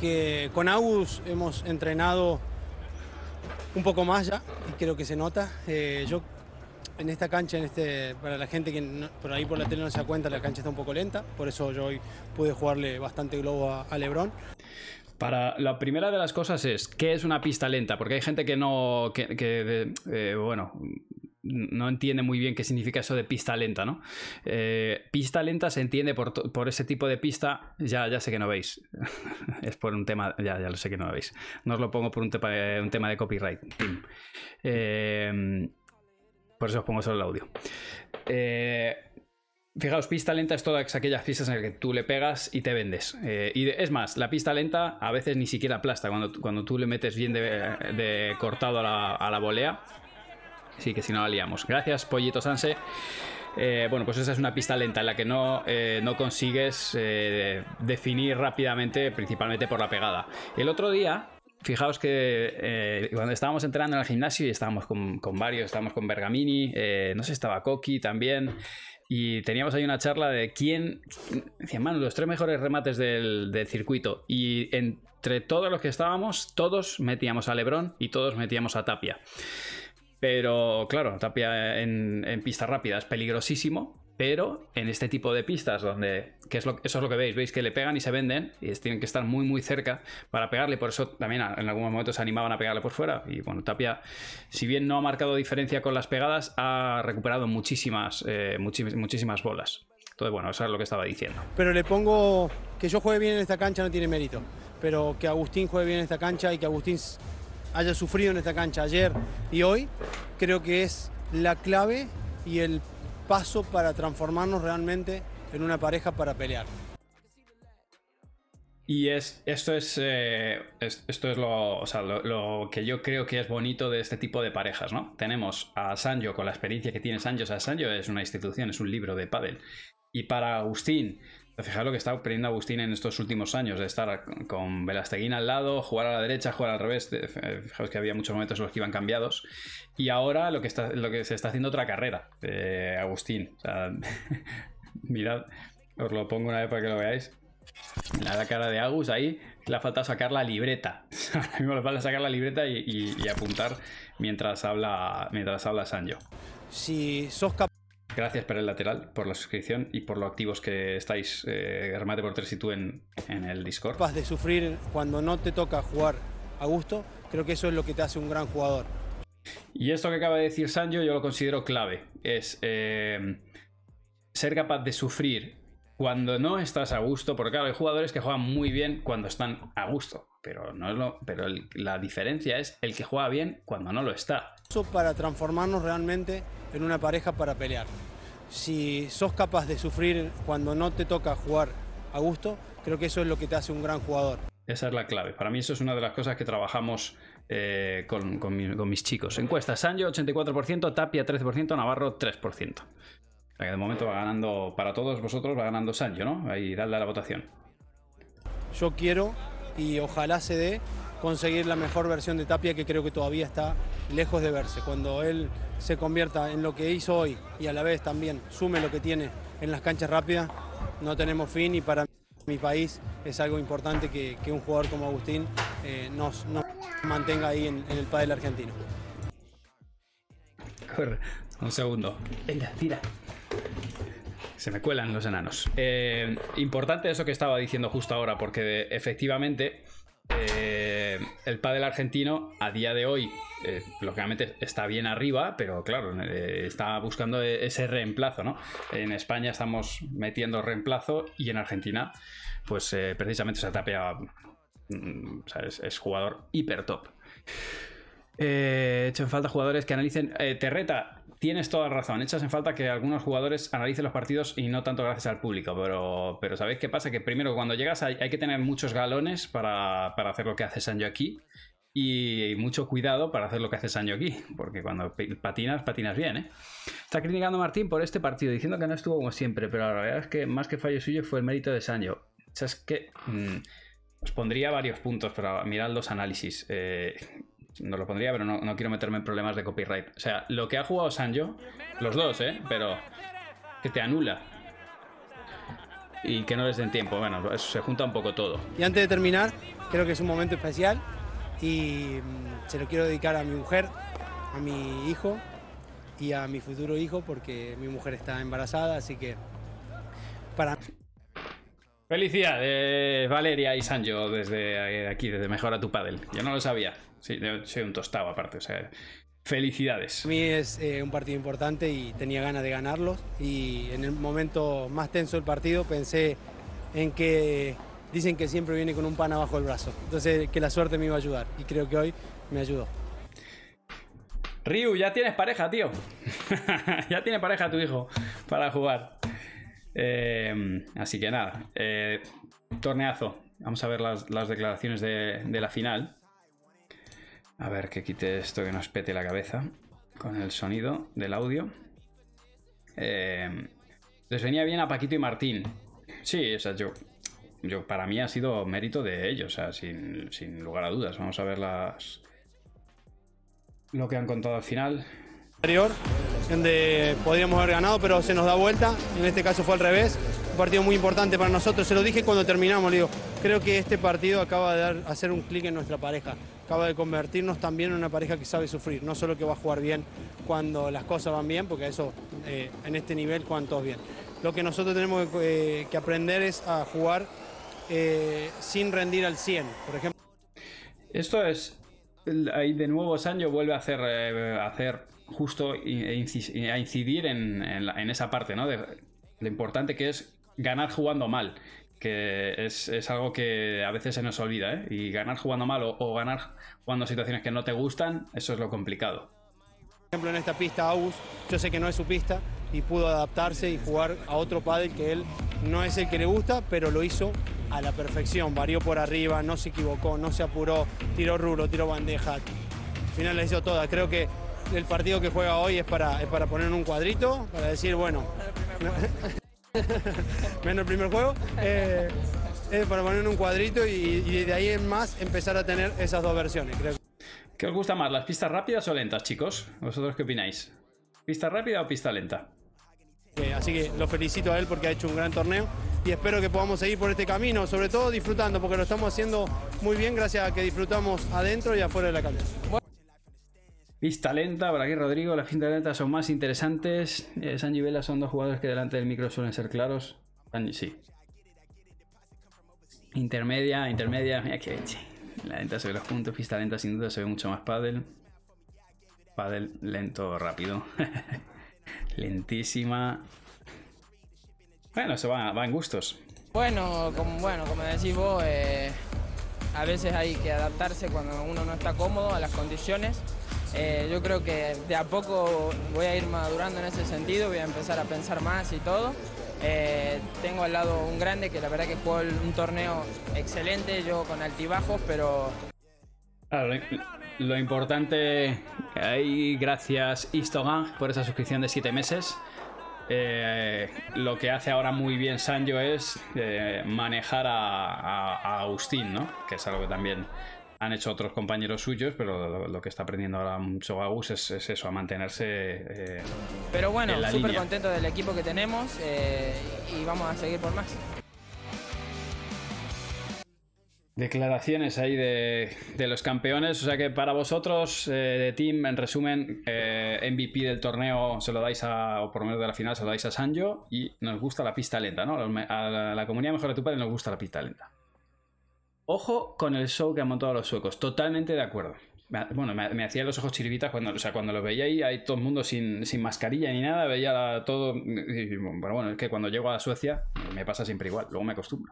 que con Agus hemos entrenado un poco más ya y creo que se nota. Eh, yo en esta cancha, en este, para la gente que por ahí por la tele no se da cuenta, la cancha está un poco lenta, por eso yo hoy pude jugarle bastante globo a, Lebron. Para la primera de las cosas es, ¿qué es una pista lenta? Porque hay gente que no, que, eh, bueno, no entiende muy bien qué significa eso de pista lenta, ¿no? Eh, pista lenta se entiende por, ese tipo de pista, ya, ya sé que no veis. es por un tema, ya, ya lo sé que no veis. No os lo pongo por un, tema, un tema de copyright. Eh, por eso os pongo solo el audio. Eh, fijaos, pista lenta es todas aquellas pistas en las que tú le pegas y te vendes. y es más, la pista lenta a veces ni siquiera aplasta. Cuando, cuando tú le metes bien de, cortado a la, a la volea, Sí, que si no la liamos. Gracias, Pollito Sanse. Eh, bueno, pues esa es una pista lenta en la que no, eh, no consigues eh, definir rápidamente, principalmente por la pegada. El otro día, fijaos que cuando estábamos entrenando en el gimnasio y estábamos con, varios, estábamos con Bergamini, no sé, estaba Koki también. Y teníamos ahí una charla de quién. Decían, mano, los tres mejores remates del, del circuito. Y entre todos los que estábamos, todos metíamos a Lebron y todos metíamos a Tapia. Pero claro, Tapia en, pista rápida es peligrosísimo, pero en este tipo de pistas donde, que es lo, eso es lo que veis, veis que le pegan y se venden y tienen que estar muy muy cerca para pegarle, por eso también en algunos momentos se animaban a pegarle por fuera y bueno, Tapia, si bien no ha marcado diferencia con las pegadas, ha recuperado muchísimas, eh, muchísimas bolas. Entonces bueno, eso es lo que estaba diciendo. Pero le pongo que yo juegue bien en esta cancha no tiene mérito, pero que Agustín juegue bien en esta cancha y que Agustín haya sufrido en esta cancha ayer y hoy, creo que es la clave y el paso para transformarnos realmente en una pareja para pelear. Y es, esto es, eh, esto es lo, lo, que yo creo que es bonito de este tipo de parejas, ¿no? Tenemos a Sanjo con la experiencia que tiene Sancho. O sea, es una institución, es un libro de pádel. Y para Agustín, Fijaos lo que está aprendiendo Agustín en estos últimos años, de estar con Velasteguín al lado, jugar a la derecha, jugar al revés. Fijaos que había muchos momentos en los que iban cambiados. Y ahora lo que, está, lo que se está haciendo otra carrera, de Agustín. Mirad, os lo pongo una vez para que lo veáis. La cara de Agus ahí, le ha faltado sacar la libreta. Ahora mismo le falta sacar la libreta y, apuntar mientras habla, mientras habla Sanjo. Si sos capaz Gracias para el lateral, por la suscripción y por lo activos que estáis, eh, Remate por tres y tú en, el Discord. Capaz de sufrir cuando no te toca jugar a gusto, creo que eso es lo que te hace un gran jugador. Y esto que acaba de decir Sancho yo lo considero clave. Es eh, ser capaz de sufrir cuando no estás a gusto, porque claro, hay jugadores que juegan muy bien cuando están a gusto, pero no es lo, pero la diferencia es el que juega bien cuando no lo está. Eso para transformarnos realmente en una pareja para pelear. Si sos capaz de sufrir cuando no te toca jugar a gusto, creo que eso es lo que te hace un gran jugador. Esa es la clave. Para mí eso es una de las cosas que trabajamos eh, con, mis chicos. Encuesta, Sancho 84%, Tapia 13%, Navarro 3%. O que de momento va ganando, para todos vosotros va ganando Sancho, ¿no? Ahí dadle a la votación. Yo quiero y ojalá se dé conseguir la mejor versión de Tapia que creo que todavía está lejos de verse. Cuando él se convierta en lo que hizo hoy y a la vez también sume lo que tiene en las canchas rápidas, no tenemos fin y para mi país es algo importante que, un jugador como Agustín eh, nos, mantenga ahí en, el pádel argentino. un segundo. Venga, tira. Se me cuelan los enanos. Eh, importante eso que estaba diciendo justo ahora, porque efectivamente eh, el pádel argentino a día de hoy, eh, lógicamente está bien arriba, pero claro, está buscando ese reemplazo, ¿no? En España estamos metiendo reemplazo y en Argentina, pues precisamente se tapea, mm, es, jugador hiper top. he hecho falta jugadores que analicen. Terreta, tienes toda razón. Echas en falta que algunos jugadores analicen los partidos y no tanto gracias al público. Pero, pero ¿sabéis qué pasa? Que primero, cuando llegas, hay, que tener muchos galones para, hacer lo que hace Sancho aquí. Y mucho cuidado para hacer lo que hace Sancho aquí. Porque cuando patinas, patinas bien, ¿eh? Está criticando a Martín por este partido, diciendo que no estuvo como siempre. Pero la verdad es que más que fallo suyo fue el mérito de Sancho. O sea, es que. Mm, os pondría varios puntos, pero mirad los análisis. Eh, no lo pondría, pero no, quiero meterme en problemas de copyright. O sea, lo que ha jugado Sanjo, los dos, ¿eh? Pero que te anula. y que no les den tiempo. Bueno, se junta un poco todo. Y antes de terminar, creo que es un momento especial y mm, se lo quiero dedicar a mi mujer, a mi hijo y a mi futuro hijo porque mi mujer está embarazada, así que Felicidades, Valeria y Sanjo, desde aquí, desde Mejora tu Padel. Yo no lo sabía. Sí, yo soy un tostado aparte, o sea, felicidades. A mí es eh, un partido importante y tenía ganas de ganarlo. Y en el momento más tenso del partido pensé en que dicen que siempre viene con un pan abajo el brazo. Entonces, que la suerte me iba a ayudar. Y creo que hoy me ayudó. Ryu, ya tienes pareja, tío. ya tiene pareja tu hijo para jugar. Eh, así que nada, eh, torneazo. Vamos a ver las, declaraciones de, la final. A ver que quite esto que nos pete la cabeza con el sonido del audio. Eh, les venía bien a Paquito y Martín. Sí, o sea, yo, yo para mí ha sido mérito de ellos, o sea, sin, sin lugar a dudas. Vamos a ver las lo que han contado al final donde podríamos haber ganado, pero se nos da vuelta. En este caso fue al revés. Un partido muy importante para nosotros. Se lo dije cuando terminamos, digo, creo que este partido acaba de dar, hacer un clic en nuestra pareja. Acaba de convertirnos también en una pareja que sabe sufrir, no solo que va a jugar bien cuando las cosas van bien, porque eso eh, en este nivel juegan todos bien. Lo que nosotros tenemos que, eh, aprender es a jugar eh, sin rendir al 100, por ejemplo. Esto es, ahí de nuevo Sancho vuelve a hacer, hacer justo a incidir en, esa parte, ¿no? Lo importante que es ganar jugando mal, que es, algo que a veces se nos olvida, ¿eh? Y ganar jugando mal o, ganar jugando situaciones que no te gustan, eso es lo complicado. Por ejemplo, en esta pista Agus, yo sé que no es su pista y pudo adaptarse y jugar a otro pádel que él no es el que le gusta, pero lo hizo a la perfección, varió por arriba, no se equivocó, no se apuró, tiró rulo, tiró bandeja. Al final la hizo toda. Creo que el partido que juega hoy es para, para poner un cuadrito, para decir, bueno, menos el primer juego, eh, es para poner un cuadrito y, de ahí en más empezar a tener esas dos versiones. Creo. ¿Qué os gusta más, las pistas rápidas o lentas, chicos? ¿Vosotros qué opináis? ¿Pista rápida o pista lenta? Eh, así que lo felicito a él porque ha hecho un gran torneo y espero que podamos seguir por este camino, sobre todo disfrutando, porque lo estamos haciendo muy bien gracias a que disfrutamos adentro y afuera de la cancha. Pista lenta, por aquí Rodrigo, las pistas lentas son más interesantes. Eh, Sanji y Vela son dos jugadores que delante del micro suelen ser claros. Sanji sí. Intermedia, intermedia, mira que La lenta se ve los puntos, pista lenta sin duda se ve mucho más paddle. Paddle lento, rápido. Lentísima. Bueno, se va, va, en gustos. Bueno, como, bueno, como decís vos, eh, a veces hay que adaptarse cuando uno no está cómodo a las condiciones. Eh, yo creo que de a poco voy a ir madurando en ese sentido, voy a empezar a pensar más y todo. Eh, tengo al lado un grande que la verdad que jugó un torneo excelente, yo con altibajos, pero... lo, importante ahí, gracias Istogan por esa suscripción de 7 meses. Eh, lo que hace ahora muy bien Sanjo es manejar a, a, Agustín, ¿no? Que es algo que también han hecho otros compañeros suyos, pero lo, que está aprendiendo ahora mucho Agus es, eso, a mantenerse. Eh, pero bueno, súper contento del equipo que tenemos eh, y vamos a seguir por más. Declaraciones ahí de, los campeones. O sea que para vosotros, eh, de Team, en resumen, MVP del torneo se lo dais a, o por lo menos de la final, se lo dais a Sanjo. Y nos gusta la pista lenta, ¿no? A la, comunidad mejor de tu padre nos gusta la pista lenta. Ojo con el show que han montado los suecos, totalmente de acuerdo. Bueno, me, hacía los ojos chiribitas cuando, o sea, cuando lo veía ahí, hay todo el mundo sin, mascarilla ni nada, veía todo. Pero bueno, es que cuando llego a Suecia me pasa siempre igual, luego me acostumbro.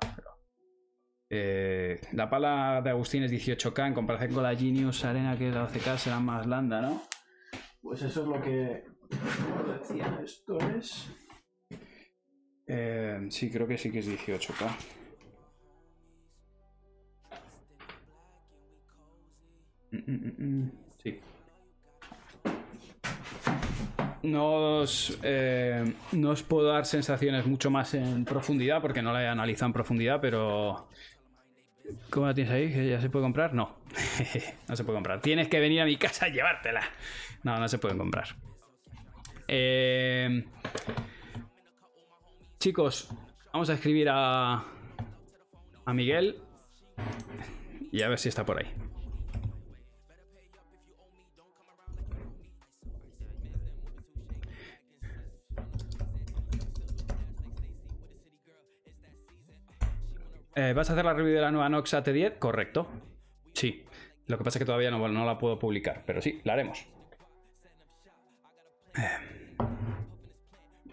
Eh, la pala de Agustín es 18K en comparación con la Genius Arena, que es la 12K, será más blanda, ¿no? Pues eso es lo que decía. Esto es. Eh, sí, creo que sí que es 18K. Mm, mm, mm, sí. Eh, no os, puedo dar sensaciones mucho más en profundidad porque no la he analizado en profundidad, pero. ¿Cómo la tienes ahí? ¿Que ya se puede comprar? No. no se puede comprar. Tienes que venir a mi casa a llevártela. No, no se pueden comprar. Eh, chicos, Vamos a escribir a, a Miguel y a ver si está por ahí. Eh, ¿Vas a hacer la review de la nueva Nox AT10? Correcto. Sí. Lo que pasa es que todavía no, la puedo publicar, pero sí, la haremos.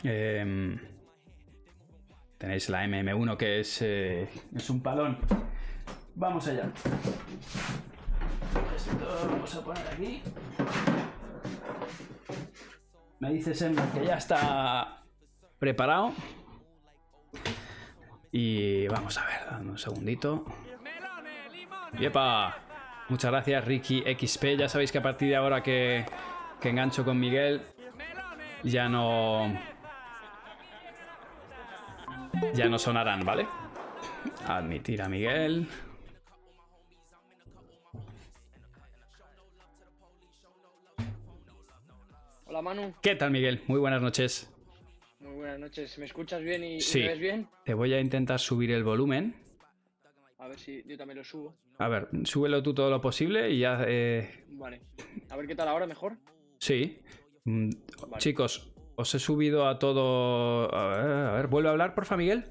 Em, tenéis la MM1 que es, eh, es un palón. Vamos allá. Esto lo vamos a poner aquí. Me dice Sember que ya está preparado. Y vamos a ver, dame un segundito. ¡Yepa! Muchas gracias, Ricky XP. Ya sabéis que a partir de ahora que, que engancho con Miguel, ya no. Ya no sonarán, ¿vale? Admitir a Miguel. Hola Manu, ¿Qué tal, Miguel? Muy buenas noches. Buenas noches. ¿Me escuchas bien y, y Sí. me ves bien? Te voy a intentar subir el volumen. A ver si yo también lo subo. A ver, súbelo tú todo lo posible y ya. eh, Vale. A ver qué tal ahora, mejor. sí. Mm, Vale. Chicos, os he subido a todo. A ver, a ver, vuelve a hablar, porfa, Miguel.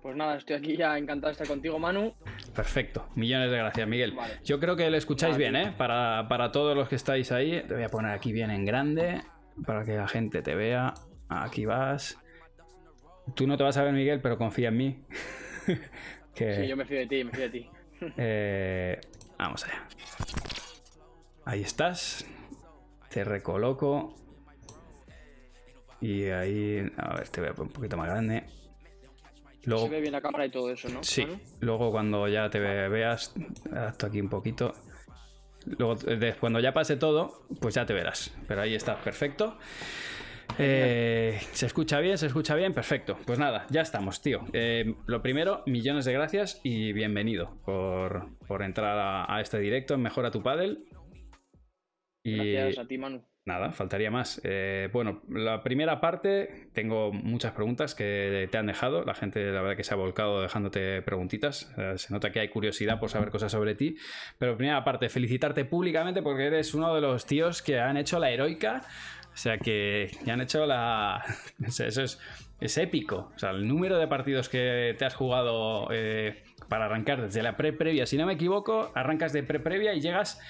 Pues nada, estoy aquí ya encantado de estar contigo, Manu. Perfecto, millones de gracias, Miguel. Vale. Yo creo que le escucháis bien. ¿eh? Para, para todos los que estáis ahí, te voy a poner aquí bien en grande para que la gente te vea. Aquí vas. Tú no te vas a ver, Miguel, pero confía en mí. que, Sí, yo me fío de ti, me fío de ti. eh, vamos allá. Ahí estás. Te recoloco. Y ahí. A ver, te voy a poner un poquito más grande. Luego, Se ve bien la cámara y todo eso, ¿no? Sí, luego cuando ya te ve- veas, hasta aquí un poquito. Luego, cuando ya pase todo, pues ya te verás. Pero ahí está, perfecto. Eh, ¿Se escucha bien? ¿Se escucha bien? Perfecto. Pues nada, ya estamos, tío. Eh, lo primero, millones de gracias y bienvenido por, por entrar a, a este directo en Mejora tu Paddle. Y Gracias a ti, Manu. Nada, faltaría más. Eh, bueno, la primera parte, tengo muchas preguntas que te han dejado. La gente, la verdad, que se ha volcado dejándote preguntitas. Eh, se nota que hay curiosidad por saber cosas sobre ti. Pero primera parte, felicitarte públicamente porque eres uno de los tíos que han hecho la heroica. O sea, que, que han hecho la. Eso es, es épico. O sea, el número de partidos que te has jugado eh, para arrancar desde la pre-previa. Si no me equivoco, arrancas de pre-previa y llegas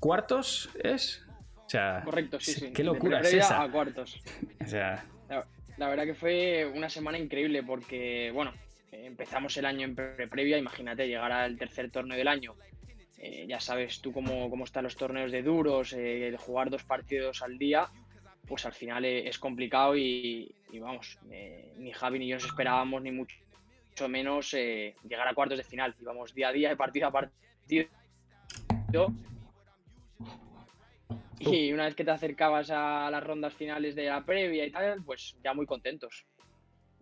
cuartos, ¿es? O sea, Correcto, sí, sí. ¿Qué De locura es previa esa? a cuartos. O sea, La, la verdad que fue una semana increíble porque, bueno, eh, empezamos el año en pre- previa, imagínate, llegar al tercer torneo del año. Eh, ya sabes tú cómo, cómo están los torneos de duros, eh, el jugar dos partidos al día, pues al final eh, es complicado y, y vamos, eh, ni Javi ni yo nos esperábamos ni mucho, mucho menos eh, llegar a cuartos de final. Íbamos día a día, de partido a partido. Y una vez que te acercabas a las rondas finales de la previa y tal, pues ya muy contentos.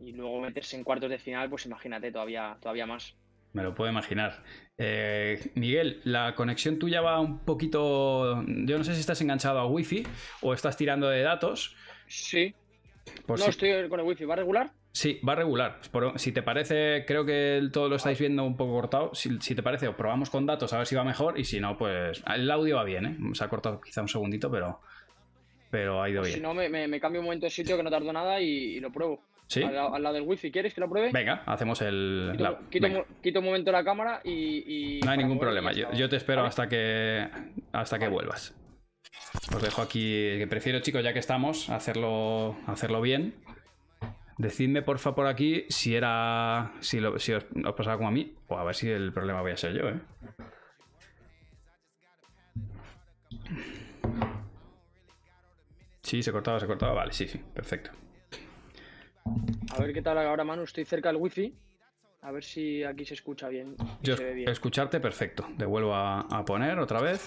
Y luego meterse en cuartos de final, pues imagínate, todavía, todavía más. Me lo puedo imaginar. Eh, Miguel, la conexión tuya va un poquito. Yo no sé si estás enganchado a Wi-Fi o estás tirando de datos. Sí, Por no si- estoy con el wifi, ¿va regular? Sí, va regular. Por- si te parece, creo que todo lo estáis viendo un poco cortado. Si, si te parece, probamos con datos a ver si va mejor. Y si no, pues. El audio va bien, ¿eh? Se ha cortado quizá un segundito, pero. Pero ha ido Pues si bien. no, me, me- me cambio un momento de sitio que no tardo nada y, y lo pruebo. ¿Sí? Al, lado- al lado del wifi, ¿quieres que lo pruebe? Venga, hacemos el. Quito, la- quito venga. un- quito un momento la cámara y. y No hay ningún problema. Yo, yo te espero ¿Vale? hasta que hasta que vuelvas. Os dejo aquí. Que prefiero, chicos, ya que estamos, hacerlo, hacerlo bien. Decidme, porfa, por aquí si era. Si, lo- si os, os pasaba como a mí. O a ver si el problema voy a ser yo, ¿eh? Sí, se cortaba, se cortaba. Vale, sí, sí, perfecto. A ver qué tal ahora, Manu. Estoy cerca del wifi. A ver si aquí se escucha bien. Yo se ve bien. escucharte, perfecto. Devuelvo a, a poner otra vez.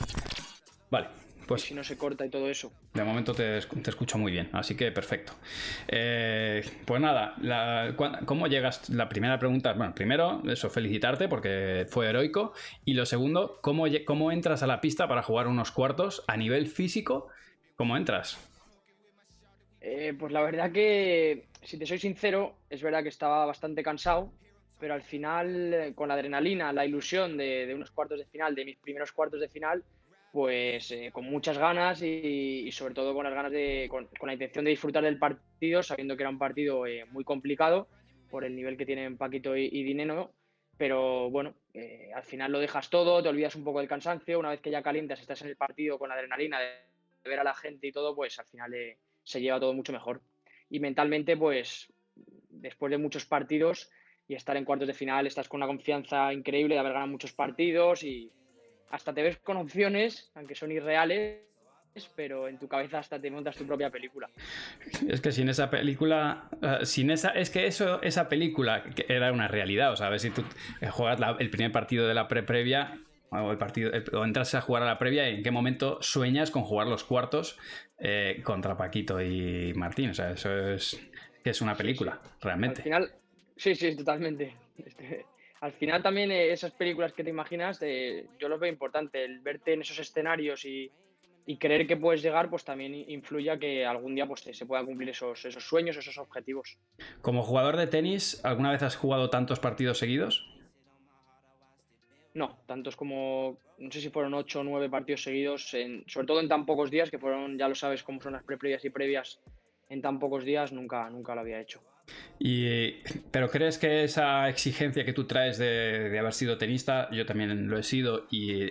Vale, pues si no se corta y todo eso. De momento te, esc- te escucho muy bien, así que perfecto. Eh, pues nada, la- ¿cómo llegas? La primera pregunta, bueno, primero, eso, felicitarte porque fue heroico. Y lo segundo, ¿cómo, cómo entras a la pista para jugar unos cuartos a nivel físico? ¿Cómo entras? Eh, pues la verdad que si te soy sincero, es verdad que estaba bastante cansado, pero al final, eh, con la adrenalina, la ilusión de, unos cuartos de final, de mis primeros cuartos de final, pues eh, con muchas ganas y, sobre todo con las ganas de, con, la intención de disfrutar del partido, sabiendo que era un partido eh, muy complicado por el nivel que tienen Paquito y, Dineno, pero bueno, al final lo dejas todo, te olvidas un poco del cansancio, una vez que ya calientas, estás en el partido con la adrenalina de, ver a la gente y todo, pues al final se lleva todo mucho mejor. Y mentalmente, pues después de muchos partidos, y estar en cuartos de final, estás con una confianza increíble de haber ganado muchos partidos y hasta te ves con opciones, aunque son irreales, pero en tu cabeza hasta te montas tu propia película. Es que sin esa película, eh, sin esa, es que eso, esa película era una realidad, o sea, a ver si tú eh, juegas el primer partido de la pre-previa o el partido o entras a jugar a la previa y en qué momento sueñas con jugar los cuartos eh, contra Paquito y Martín, o sea, eso es que es una película, realmente. Al final, Sí, sí, totalmente. Este, al final también eh, esas películas que te imaginas, eh, yo lo veo importante, el verte en esos escenarios y, creer que puedes llegar, pues también influye a que algún día pues, se puedan cumplir esos, esos sueños, esos objetivos. Como jugador de tenis, ¿alguna vez has jugado tantos partidos seguidos? No, tantos como, no sé si fueron ocho o nueve partidos seguidos, en, sobre todo en tan pocos días, que fueron, ya lo sabes cómo son las previas y previas, en tan pocos días nunca, nunca lo había hecho. Y, pero crees que esa exigencia que tú traes de, haber sido tenista, yo también lo he sido, y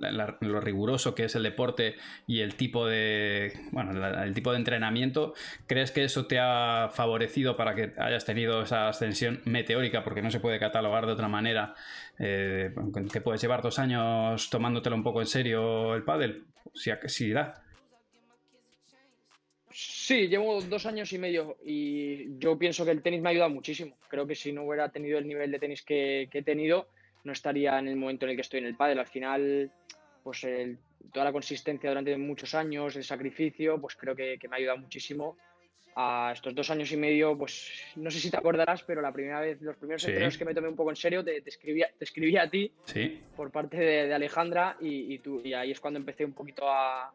lo riguroso que es el deporte y el tipo de bueno el tipo de entrenamiento crees que eso te ha favorecido para que hayas tenido esa ascensión meteórica porque no se puede catalogar de otra manera eh, que puedes llevar dos años tomándotelo un poco en serio el pádel si, si da Sí, llevo dos años y medio y yo pienso que el tenis me ha ayudado muchísimo. Creo que si no hubiera tenido el nivel de tenis que, he tenido, no estaría en el momento en el que estoy en el pádel. Al final, pues toda la consistencia durante muchos años, el sacrificio, pues creo que, me ha ayudado muchísimo a estos dos años y medio, pues no sé si te acordarás, pero la primera vez, los primeros sí. que me tomé un poco en serio, te, te, escribí, a ti por parte de, Alejandra y, tú, y ahí es cuando empecé un poquito a,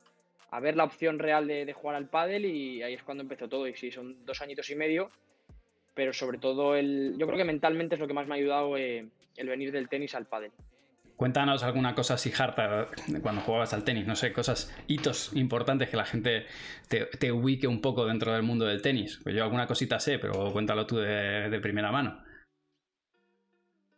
a ver la opción real de, jugar al pádel y ahí es cuando empezó todo. Y sí, son dos añitos y medio, pero sobre todo el, yo creo que mentalmente es lo que más me ha ayudado eh, el venir del tenis al pádel. Cuéntanos alguna cosa así harta cuando jugabas al tenis, no sé, cosas, hitos importantes que la gente te, ubique un poco dentro del mundo del tenis. Pues yo alguna cosita sé, pero cuéntalo tú de primera mano.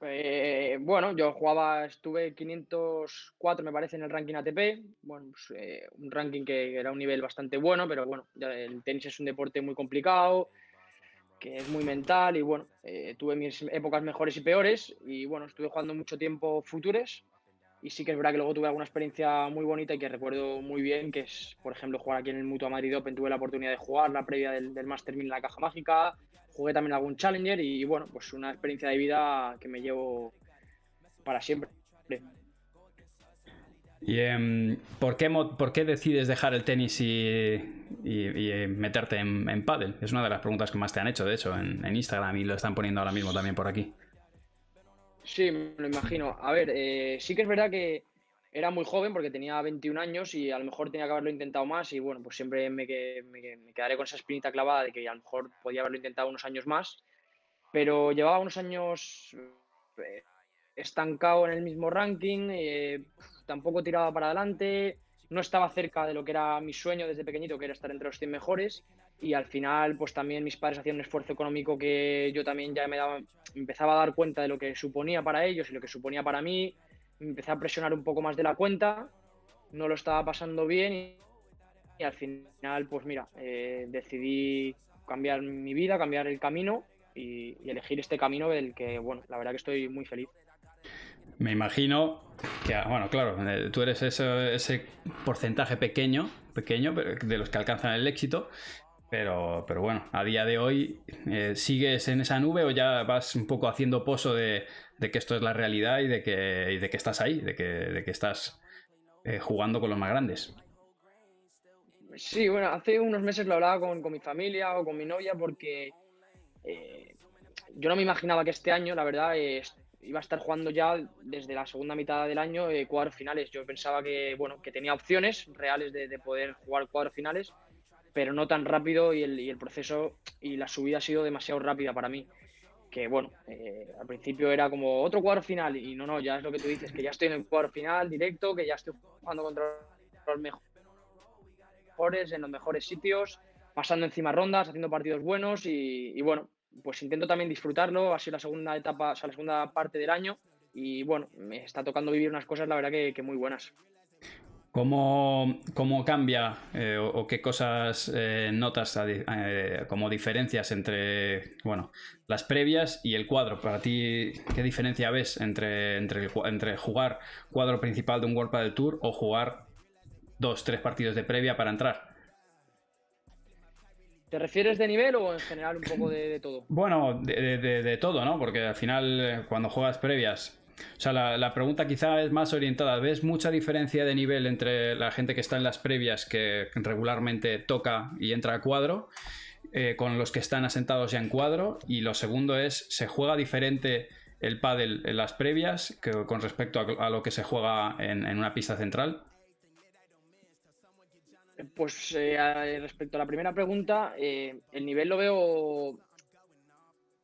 Eh, bueno, yo jugaba, estuve 504 me parece en el ranking ATP, bueno, pues, eh, un ranking que era un nivel bastante bueno, pero bueno, el tenis es un deporte muy complicado, que es muy mental y bueno, eh, tuve mis épocas mejores y peores y bueno, estuve jugando mucho tiempo futures y sí que es verdad que luego tuve alguna experiencia muy bonita y que recuerdo muy bien, que es, por ejemplo, jugar aquí en el Mutua Madrid Open, tuve la oportunidad de jugar la previa del, del Master 1000 en la Caja Mágica, jugué también algún Challenger y bueno, pues una experiencia de vida que me llevo para siempre. ¿Y em, ¿por, qué, por qué decides dejar el tenis y, y, meterte en, en pádel? Es una de las preguntas que más te han hecho, de hecho, en, Instagram y lo están poniendo ahora mismo también por aquí. Sí, me lo imagino. A ver, eh, sí que es verdad que era muy joven porque tenía 21 años y a lo mejor tenía que haberlo intentado más y bueno, pues siempre me, me, quedaré con esa espinita clavada de que a lo mejor podía haberlo intentado unos años más, pero llevaba unos años eh, estancado en el mismo ranking, eh, tampoco tiraba para adelante, no estaba cerca de lo que era mi sueño desde pequeñito, que era estar entre los 100 mejores y al final pues también mis padres hacían un esfuerzo económico que yo también ya me daba, empezaba a dar cuenta de lo que suponía para ellos y lo que suponía para mí empecé a presionar un poco más de la cuenta, no lo estaba pasando bien y, al final, pues mira, eh, decidí cambiar mi vida, cambiar el camino y, elegir este camino del que, bueno, la verdad que estoy muy feliz. Me imagino que, bueno, claro, eh, tú eres ese, porcentaje pequeño, pequeño, de los que alcanzan el éxito, pero, pero bueno, a día de hoy, eh, ¿sigues en esa nube o ya vas un poco haciendo pozo de, que esto es la realidad y de que, de que estás ahí, de que, de que estás eh, jugando con los más grandes. Sí, bueno, hace unos meses lo hablaba con, mi familia o con mi novia porque eh, yo no me imaginaba que este año, la verdad, iba a estar jugando ya desde la segunda mitad del año eh, cuadros finales. Yo pensaba que, bueno, que tenía opciones reales de, de poder jugar cuadros finales, pero no tan rápido y el, y el proceso y la subida ha sido demasiado rápida para mí que bueno, eh, al principio era como otro cuadro final y no, no, ya es lo que tú dices, que ya estoy en el cuadro final directo, que ya estoy jugando contra los mejores, en los mejores sitios, pasando encima rondas, haciendo partidos buenos y, bueno, pues intento también disfrutarlo, ha sido la segunda etapa, o sea, la segunda parte del año y bueno, me está tocando vivir unas cosas, la verdad que muy buenas. ¿Cómo, cómo cambia eh, o, qué cosas eh, notas eh, como diferencias entre bueno, las previas y el cuadro? Para ti, ¿qué diferencia ves entre, entre, jugar cuadro principal de un World del Tour o jugar dos, tres partidos de previa para entrar? ¿Te refieres de nivel o en general un poco de, todo? Bueno, de, todo, ¿no? Porque al final, cuando juegas previas, o sea, la, pregunta quizá es más orientada. ¿Ves mucha diferencia de nivel entre la gente que está en las previas, que regularmente toca y entra a cuadro, eh, con los que están asentados ya en cuadro? Y lo segundo es, ¿se juega diferente el pádel en las previas que, con respecto a, lo que se juega en, una pista central? Pues eh, respecto a la primera pregunta, eh, el nivel lo veo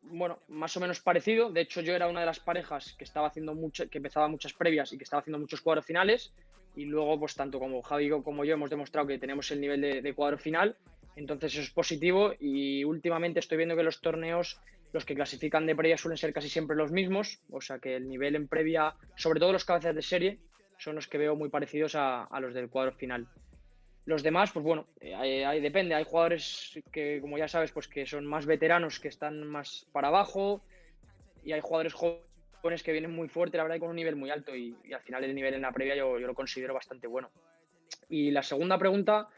bueno, más o menos parecido. De hecho, yo era una de las parejas que estaba haciendo mucho, que empezaba muchas previas y que estaba haciendo muchos cuadros finales. Y luego, pues tanto como Javi como yo hemos demostrado que tenemos el nivel de, cuadro final. Entonces eso es positivo. Y últimamente estoy viendo que los torneos, los que clasifican de previa suelen ser casi siempre los mismos. O sea que el nivel en previa, sobre todo los cabezas de serie, son los que veo muy parecidos a los del cuadro final. Los demás, pues bueno, eh, depende. Hay jugadores que, como ya sabes, pues que son más veteranos, que están más para abajo. Y hay jugadores jóvenes que vienen muy fuerte, la verdad, y con un nivel muy alto. Y, al final el nivel en la previa yo, lo considero bastante bueno. Y la segunda pregunta,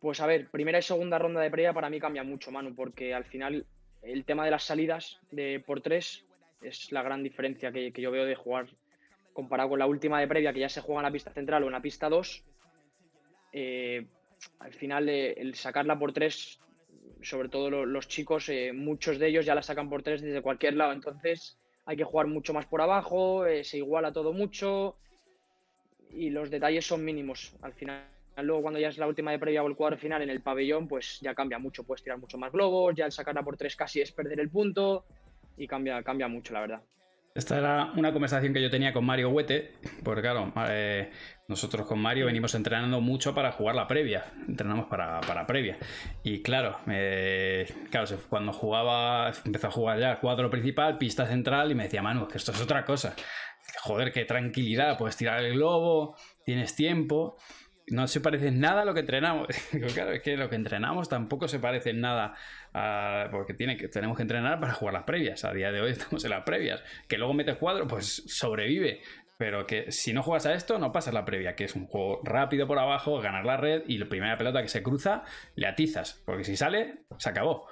pues a ver, primera y segunda ronda de previa para mí cambia mucho, Manu, porque al final el tema de las salidas de por tres es la gran diferencia que, yo veo de jugar comparado con la última de previa que ya se juega en la pista central o en la pista 2 eh, al final eh, el sacarla por tres, sobre todo los chicos, eh, muchos de ellos ya la sacan por tres desde cualquier lado, entonces hay que jugar mucho más por abajo, se iguala todo mucho y los detalles son mínimos. Al final, luego cuando ya es la última de previa o el cuadro final en el pabellón, pues ya cambia mucho, puedes tirar mucho más globos, ya el sacarla por tres casi es perder el punto y cambia, cambia mucho, la verdad. Esta era una conversación que yo tenía con Mario Huete, porque claro, eh, nosotros con Mario venimos entrenando mucho para jugar la previa, entrenamos para, para previa. Y claro, eh, claro, cuando jugaba, empezó a jugar ya cuadro principal, pista central, y me decía, Manu, que esto es otra cosa. Joder, qué tranquilidad, puedes tirar el globo, tienes tiempo no se parece nada a lo que entrenamos. claro, es que lo que entrenamos tampoco se parece nada a, porque tiene que, tenemos que entrenar para jugar las previas. A día de hoy estamos en las previas. Que luego metes cuadro, pues sobrevive. Pero que si no juegas a esto, no pasas la previa, que es un juego rápido por abajo, ganar la red y la primera pelota que se cruza, le atizas. Porque si sale, se acabó.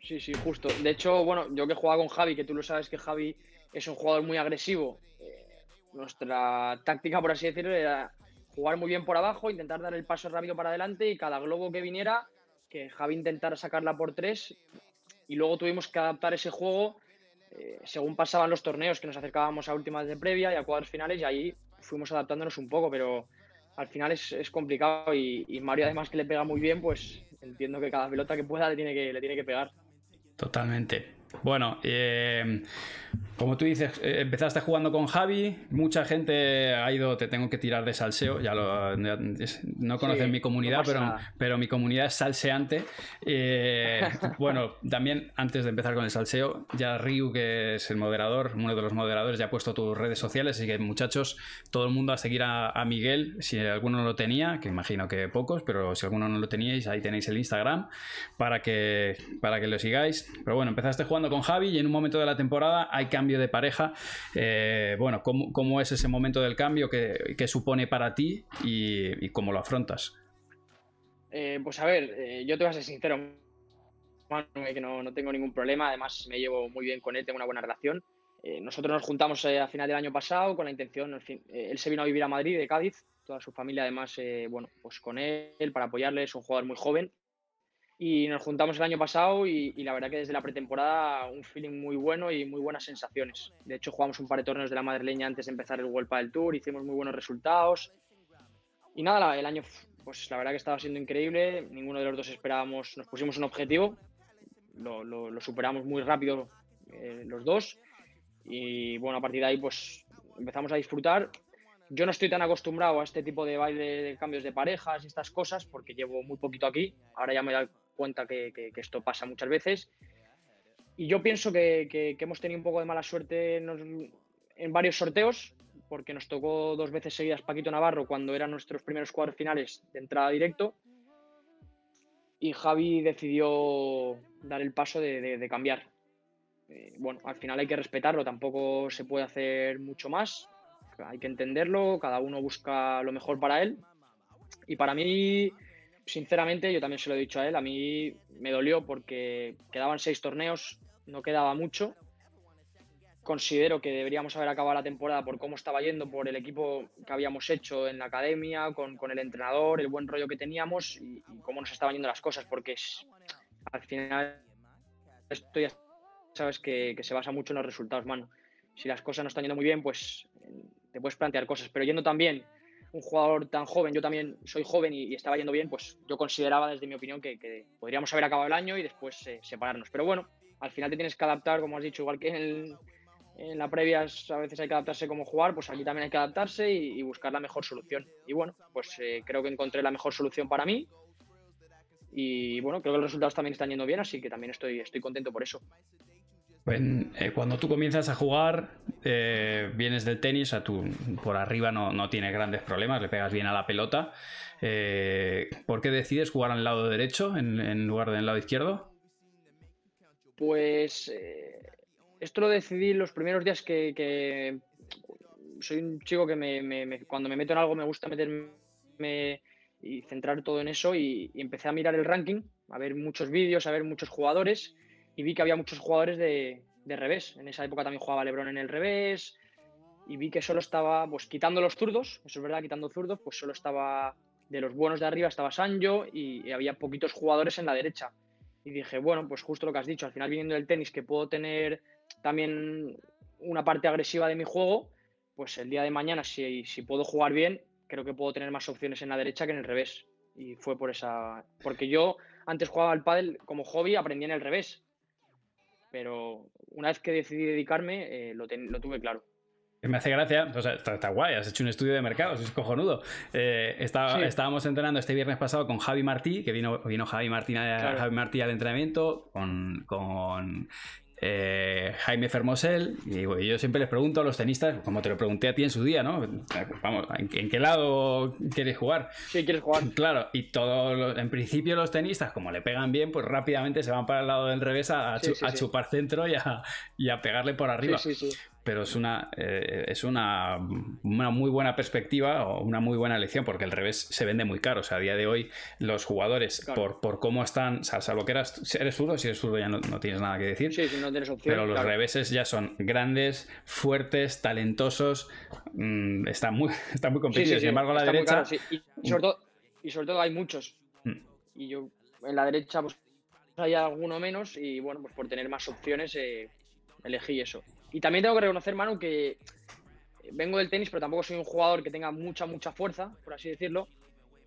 Sí, sí, justo. De hecho, bueno, yo que jugaba con Javi, que tú lo sabes que Javi es un jugador muy agresivo. Eh, nuestra táctica, por así decirlo, era jugar muy bien por abajo, intentar dar el paso rápido para adelante y cada globo que viniera, que Javi intentara sacarla por tres. Y luego tuvimos que adaptar ese juego eh, según pasaban los torneos, que nos acercábamos a últimas de previa y a cuadros finales, y ahí fuimos adaptándonos un poco, pero al final es, complicado. Y, y, Mario, además que le pega muy bien, pues entiendo que cada pelota que pueda le tiene que, le tiene que pegar. Totalmente. Bueno, eh, como tú dices, eh, empezaste jugando con Javi, mucha gente ha ido, te tengo que tirar de salseo, ya lo, no conocen mi comunidad, pero, pero mi comunidad es salseante. Eh, bueno, también antes de empezar con el salseo, ya Ryu, que es el moderador, uno de los moderadores, ya ha puesto tus redes sociales, así que muchachos, todo el mundo a seguir a, a Miguel, si alguno no lo tenía, que imagino que pocos, pero si alguno no lo teníais, ahí tenéis el Instagram para que, para que lo sigáis. Pero bueno, empezaste jugando con Javi y en un momento de la temporada hay cambio de pareja. Eh, bueno, ¿cómo, es ese momento del cambio? ¿Qué, supone para ti y, cómo lo afrontas? Eh, pues a ver, eh, yo te voy a ser sincero, que no, tengo ningún problema, además me llevo muy bien con él, tengo una buena relación. nosotros nos juntamos a final del año pasado con la intención, él se vino a vivir a Madrid de Cádiz, toda su familia además, bueno, pues con él para apoyarle, es un jugador muy joven y nos juntamos el año pasado y, la verdad que desde la pretemporada un feeling muy bueno y muy buenas sensaciones. De hecho, jugamos un par de torneos de la madrileña antes de empezar el World del Tour, hicimos muy buenos resultados. Y nada, el año pues la verdad que estaba siendo increíble. Ninguno de los dos esperábamos, nos pusimos un objetivo, lo, superamos muy rápido eh, los dos. Y bueno, a partir de ahí, pues empezamos a disfrutar. Yo no estoy tan acostumbrado a este tipo de baile de cambios de parejas y estas cosas, porque llevo muy poquito aquí. Ahora ya me cuenta que, esto pasa muchas veces. Y yo pienso que, hemos tenido un poco de mala suerte en varios sorteos porque nos tocó dos veces seguidas Paquito Navarro cuando eran nuestros primeros cuadros finales de entrada directo. Y Javi decidió dar el paso de, cambiar. Eh, bueno, al final hay que respetarlo, tampoco se puede hacer mucho más. Hay que entenderlo, cada uno busca lo mejor para él. Y para mí, sinceramente, yo también se lo he dicho a él, a mí me dolió porque quedaban seis torneos, no quedaba mucho considero que deberíamos haber acabado la temporada por cómo estaba yendo, por el equipo que habíamos hecho en la academia, con, el entrenador, el buen rollo que teníamos y, cómo nos estaban yendo las cosas, porque al final esto ya sabes que, se basa mucho en los resultados, mano. Si las cosas no están yendo muy bien, pues te puedes plantear cosas, pero yendo también un jugador tan joven, yo también soy joven y, estaba yendo bien, pues yo consideraba desde mi opinión que, podríamos haber acabado el año y después eh, separarnos. Pero bueno, al final te tienes que adaptar, como has dicho, igual que en la previa a veces hay que adaptarse como jugar, pues aquí también hay que adaptarse y, buscar la mejor solución. Y bueno, pues eh, creo que encontré la mejor solución para mí. Y bueno, creo que los resultados también están yendo bien, así que también estoy, estoy contento por eso. Eh, cuando tú comienzas a jugar, eh, vienes del tenis, a tú por arriba no, no tienes grandes problemas, le pegas bien a la pelota. ¿Por qué decides jugar al lado derecho en, en lugar del lado izquierdo? Pues esto lo decidí los primeros días que, soy un chico que me, cuando me meto en algo me gusta meterme y centrar todo en eso y, empecé a mirar el ranking, a ver muchos vídeos, a ver muchos jugadores y vi que había muchos jugadores de, revés. En esa época también jugaba Lebron en el revés y vi que solo estaba, pues quitando los zurdos, eso es verdad, quitando zurdos, pues solo estaba de los buenos de arriba estaba Sanjo y había poquitos jugadores en la derecha. Y dije, bueno, pues justo lo que has dicho, al final viniendo del tenis que puedo tener también una parte agresiva de mi juego, pues el día de mañana, si, si puedo jugar bien, creo que puedo tener más opciones en la derecha que en el revés. Y fue por esa. Porque yo antes jugaba al pádel como hobby, aprendí en el revés. Pero una vez que decidí dedicarme, eh, lo, tuve claro. Me hace gracia, o sea, está, guay, has hecho un estudio de mercado, es cojonudo. Eh, estábamos entrenando este viernes pasado con Javi Martí, que vino, vino Javi, Martí, Javi Martí al entrenamiento, con, con eh, Jaime Fermosel, y, yo siempre les pregunto a los tenistas, como te lo pregunté a ti en su día, ¿no? Vamos, ¿en, qué lado quieres jugar? Sí, quieres jugar. Claro, y todo, en principio los tenistas, como le pegan bien, pues rápidamente se van para el lado del revés a, chupar centro y a, y a pegarle por arriba. Sí, sí, sí pero es una, eh, es una, una, muy buena perspectiva o una muy buena elección porque el revés se vende muy caro. O sea, a día de hoy los jugadores, por, por cómo están, salvo que eras, eres zurdo, si eres zurdo ya no, tienes nada que decir. Sí, no tienes opción. Pero los reveses ya son grandes, fuertes, talentosos, mm, están, muy, están muy competitivos. Sin embargo, la derecha... y, sobre todo, y sobre todo hay muchos. Mm. Y yo en la derecha pues hay alguno menos y bueno, pues por tener más opciones eh, elegí eso. Y también tengo que reconocer, Manu, que vengo del tenis, pero tampoco soy un jugador que tenga mucha, mucha fuerza, por así decirlo.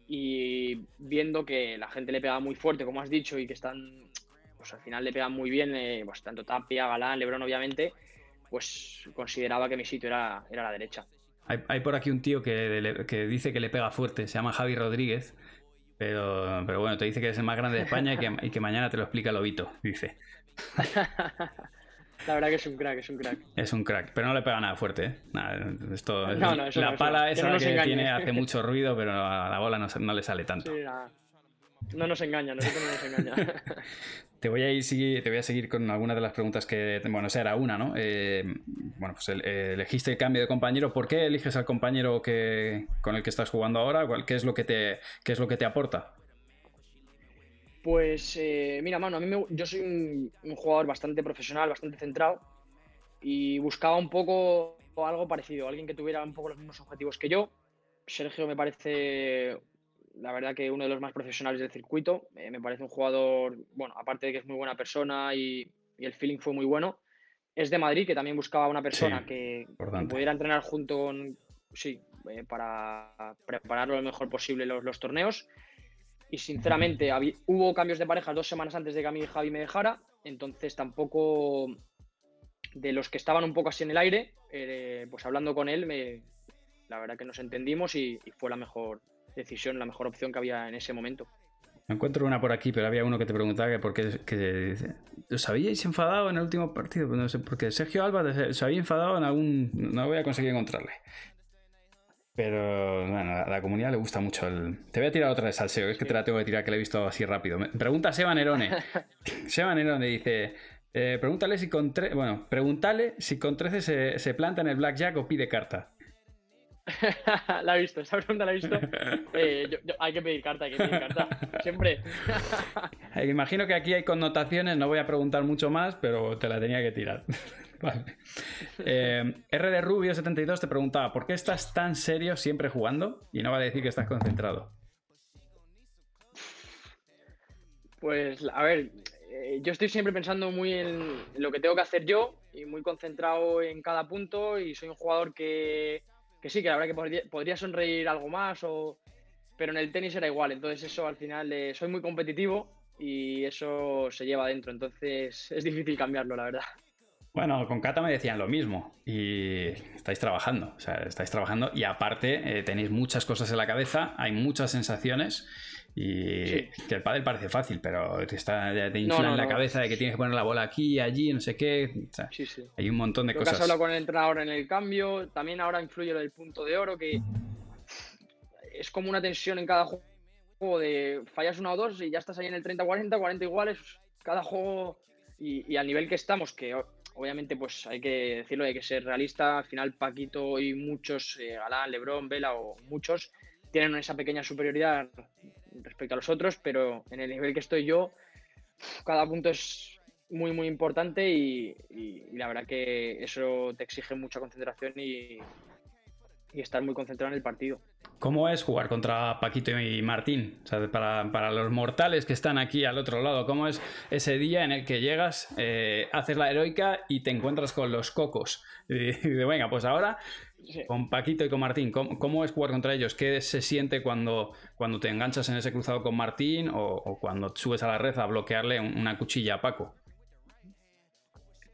Y viendo que la gente le pega muy fuerte, como has dicho, y que están, pues al final le pegan muy bien, eh, pues tanto Tapia, Galán, Lebron, obviamente, pues consideraba que mi sitio era, era la derecha. Hay, por aquí un tío que, que, dice que le pega fuerte, se llama Javi Rodríguez, pero, pero bueno, te dice que es el más grande de España y que, y que mañana te lo explica Lobito, dice. La verdad que es un crack, es un crack. Es un crack, pero no le pega nada fuerte. ¿eh? Nada, esto, la pala esa que, tiene hace mucho ruido, pero a la bola no, le sale tanto. no nos engaña, no nos engaña. te voy a ir te voy a seguir con algunas de las preguntas que bueno esa era una no eh, bueno pues elegiste el cambio de compañero ¿por qué eliges al compañero que con el que estás jugando ahora qué es lo que te qué es lo que te aporta pues eh, mira, mano, a mí yo soy un, jugador bastante profesional, bastante centrado y buscaba un poco algo parecido, alguien que tuviera un poco los mismos objetivos que yo. Sergio me parece, la verdad que uno de los más profesionales del circuito. Eh, me parece un jugador, bueno, aparte de que es muy buena persona y, el feeling fue muy bueno. Es de Madrid, que también buscaba una persona que, pudiera entrenar junto con, sí, eh, para prepararlo lo mejor posible los, los torneos. Y sinceramente, hubo cambios de parejas dos semanas antes de que a mí Javi me dejara, entonces tampoco de los que estaban un poco así en el aire, eh, pues hablando con él, me, la verdad que nos entendimos y, fue la mejor decisión, la mejor opción que había en ese momento. Encuentro una por aquí, pero había uno que te preguntaba que por qué que, os habíais enfadado en el último partido. No sé, porque Sergio Alba se había enfadado en algún. No voy a conseguir encontrarle. Pero bueno, a la comunidad le gusta mucho el. Te voy a tirar otra de salseo, es que te la tengo que tirar que la he visto así rápido. pregunta Seba Nerone. Seba Nerone dice: eh, pregúntale si con bueno, pregúntale si con 13 se, planta en el blackjack o pide carta. la he visto, esa pregunta la he visto. Eh, hay que pedir carta, hay que pedir carta. Siempre. Eh, imagino que aquí hay connotaciones, no voy a preguntar mucho más, pero te la tenía que tirar. Vale. RD Rubio 72 te preguntaba, ¿por qué estás tan serio siempre jugando? Y no vale decir que estás concentrado. Pues, a ver, eh, yo estoy siempre pensando muy en lo que tengo que hacer yo y muy concentrado en cada punto y soy un jugador que, sí, que la verdad que podría, sonreír algo más, o, pero en el tenis era igual, entonces eso al final eh, soy muy competitivo y eso se lleva adentro, entonces es difícil cambiarlo, la verdad. Bueno, con Kata me decían lo mismo y estáis trabajando, o sea, estáis trabajando y aparte eh, tenéis muchas cosas en la cabeza, hay muchas sensaciones y que el pádel parece fácil, pero te, está, te infla en la cabeza de que tienes que poner la bola aquí, allí, no sé qué. hay un montón de cosas. Que has hablado con el entrenador en el cambio. También ahora influye del punto de oro, que es como una tensión en cada juego de fallas uno o dos y ya estás ahí en el 30-40, 40 iguales. Cada juego y, al nivel que estamos, que obviamente pues hay que decirlo, hay que ser realista. Al final Paquito y muchos, eh, Galán, Lebron, Vela o muchos, tienen esa pequeña superioridad respecto a los otros, pero en el nivel que estoy yo, cada punto es muy, muy importante y, la verdad que eso te exige mucha concentración y, estar muy concentrado en el partido. ¿Cómo es jugar contra Paquito y Martín? para, los mortales que están aquí al otro lado, ¿cómo es ese día en el que llegas, eh, haces la heroica y te encuentras con los cocos? Y, de venga, pues ahora con Paquito y con Martín, ¿cómo, es jugar contra ellos? ¿Qué se siente cuando, cuando te enganchas en ese cruzado con Martín o, cuando subes a la red a bloquearle una cuchilla a Paco?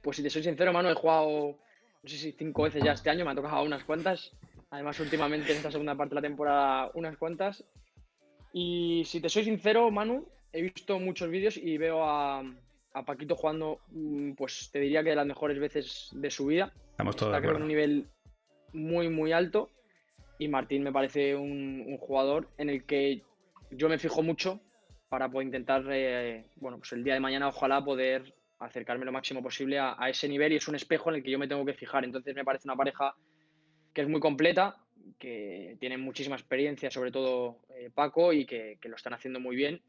Pues si te soy sincero, mano, he jugado, no sé si cinco veces ya este año, me ha tocado unas cuantas. Además, últimamente en esta segunda parte de la temporada, unas cuantas. Y si te soy sincero, Manu, he visto muchos vídeos y veo a, Paquito jugando, mm, pues te diría que de las mejores veces de su vida. Estamos todos Está, en un nivel muy, muy alto. Y Martín me parece un, jugador en el que yo me fijo mucho para poder intentar, eh, bueno, pues el día de mañana ojalá poder acercarme lo máximo posible a, ese nivel y es un espejo en el que yo me tengo que fijar. Entonces me parece una pareja que es muy completa, que tiene muchísima experiencia, sobre todo eh, Paco, y que, que, lo están haciendo muy bien.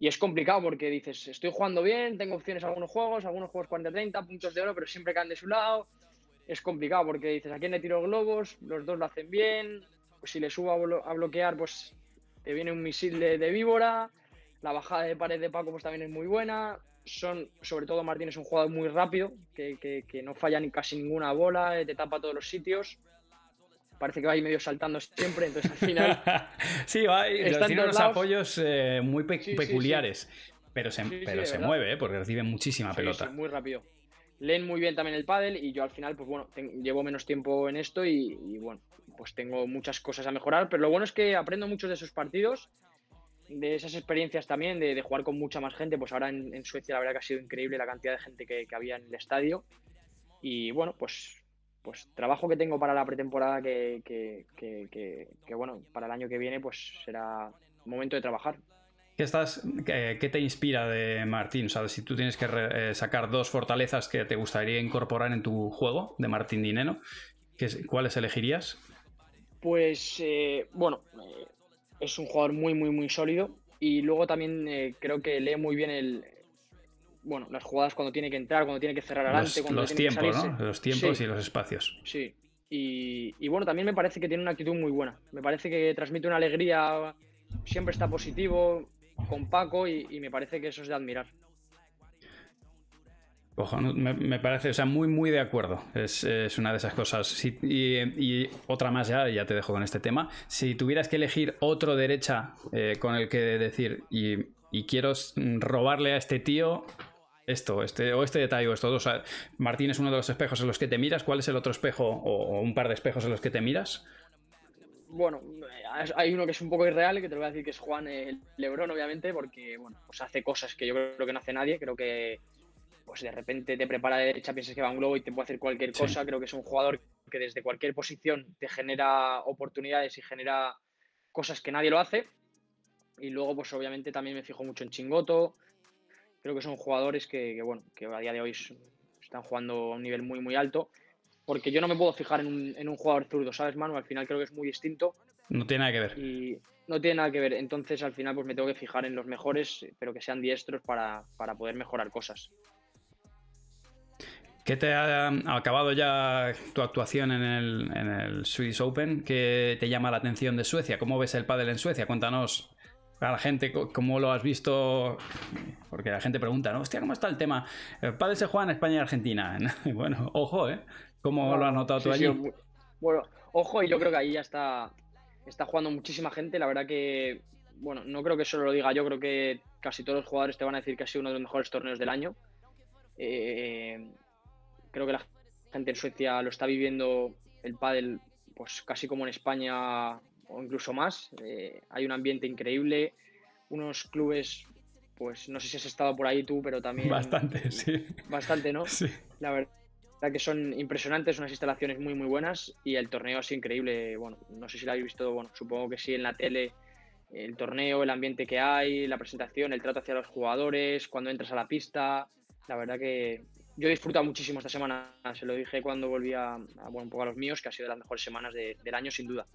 Y es complicado porque dices, estoy jugando bien, tengo opciones a algunos juegos, algunos juegos 40-30, puntos de oro, pero siempre caen de su lado es complicado porque dices, ¿a quién le tiro globos? Los dos lo hacen bien. Pues si le subo a, bloquear, pues te viene un misil de, víbora. La bajada de pared de Paco pues también es muy buena. Son, sobre todo Martín es un jugador muy rápido, que, no falla ni casi ninguna bola, eh, te tapa todos los sitios. Parece que va ahí medio saltando siempre, entonces al final. sí, va tiene unos apoyos eh, muy peculiares. pero se, pero se mueve, eh, porque recibe muchísima pelota. muy rápido leen muy bien también el pádel y yo al final, pues bueno, llevo menos tiempo en esto y, bueno, pues tengo muchas cosas a mejorar, pero lo bueno es que aprendo muchos de esos partidos, de esas experiencias también, de, jugar con mucha más gente, pues ahora en, Suecia la verdad que ha sido increíble la cantidad de gente que, había en el estadio y bueno, pues pues trabajo que tengo para la pretemporada que, que, que, bueno, para el año que viene pues será momento de trabajar. ¿Qué, estás, qué, te inspira de Martín? O sea, si tú tienes que eh, sacar dos fortalezas que te gustaría incorporar en tu juego de Martín Dineno, ¿cuáles elegirías? Pues, eh, bueno, eh, es un jugador muy, muy, muy sólido. Y luego también creo que lee muy bien el, bueno, las jugadas cuando tiene que entrar, cuando tiene que cerrar adelante. Los, los tiempos, ¿no? Los tiempos y los espacios. Sí. Y, y, bueno, también me parece que tiene una actitud muy buena. Me parece que transmite una alegría, siempre está positivo con Paco y, me parece que eso es de admirar. Ojo, me, parece, o sea, muy, muy de acuerdo. Es, una de esas cosas. y, otra más ya, ya te dejo con este tema. Si tuvieras que elegir otro derecha eh, con el que decir, y, quiero robarle a este tío esto, este, o este detalle, o esto. O sea, Martín es uno de los espejos en los que te miras. ¿Cuál es el otro espejo o, un par de espejos en los que te miras? Bueno, hay uno que es un poco irreal, que te lo voy a decir que es Juan el Lebrón, obviamente, porque bueno, pues hace cosas que yo creo que no hace nadie. Creo que pues de repente te prepara de derecha, piensas que va un globo y te puede hacer cualquier cosa. Creo que es un jugador que desde cualquier posición te genera oportunidades y genera cosas que nadie lo hace. Y luego, pues obviamente también me fijo mucho en Chingoto. Creo que son jugadores que, bueno, que a día de hoy están jugando a un nivel muy, muy alto. Porque yo no me puedo fijar en un, en un jugador zurdo, ¿sabes, Manu? Al final creo que es muy distinto. No tiene nada que ver. Y no tiene nada que ver. Entonces, al final, pues me tengo que fijar en los mejores, pero que sean diestros para, para poder mejorar cosas. ¿Qué te ha acabado ya tu actuación en el, en el Swedish Open? ¿Qué te llama la atención de Suecia? ¿Cómo ves el pádel en Suecia? Cuéntanos a la gente cómo lo has visto, porque la gente pregunta, ¿no? Hostia, ¿cómo está el tema? El pádel se juega en España y Argentina. bueno, ojo, ¿eh? ¿Cómo lo has notado tú allí? bueno, ojo, y yo creo que ahí ya está, está jugando muchísima gente. La verdad que, bueno, no creo que solo lo diga yo, creo que casi todos los jugadores te van a decir que ha sido uno de los mejores torneos del año. Eh, creo que la gente en Suecia lo está viviendo el pádel pues casi como en España o incluso más. Eh, hay un ambiente increíble, unos clubes, pues no sé si has estado por ahí tú, pero también... Bastante, sí. Bastante, ¿no? Sí. La verdad que son impresionantes, unas instalaciones muy muy buenas y el torneo es increíble. Bueno, no sé si lo habéis visto, bueno, supongo que sí en la tele, el torneo, el ambiente que hay, la presentación, el trato hacia los jugadores, cuando entras a la pista. La verdad que yo he disfrutado muchísimo esta semana, se lo dije cuando volví a, bueno, un poco a los míos, que ha sido de las mejores semanas del año, sin duda.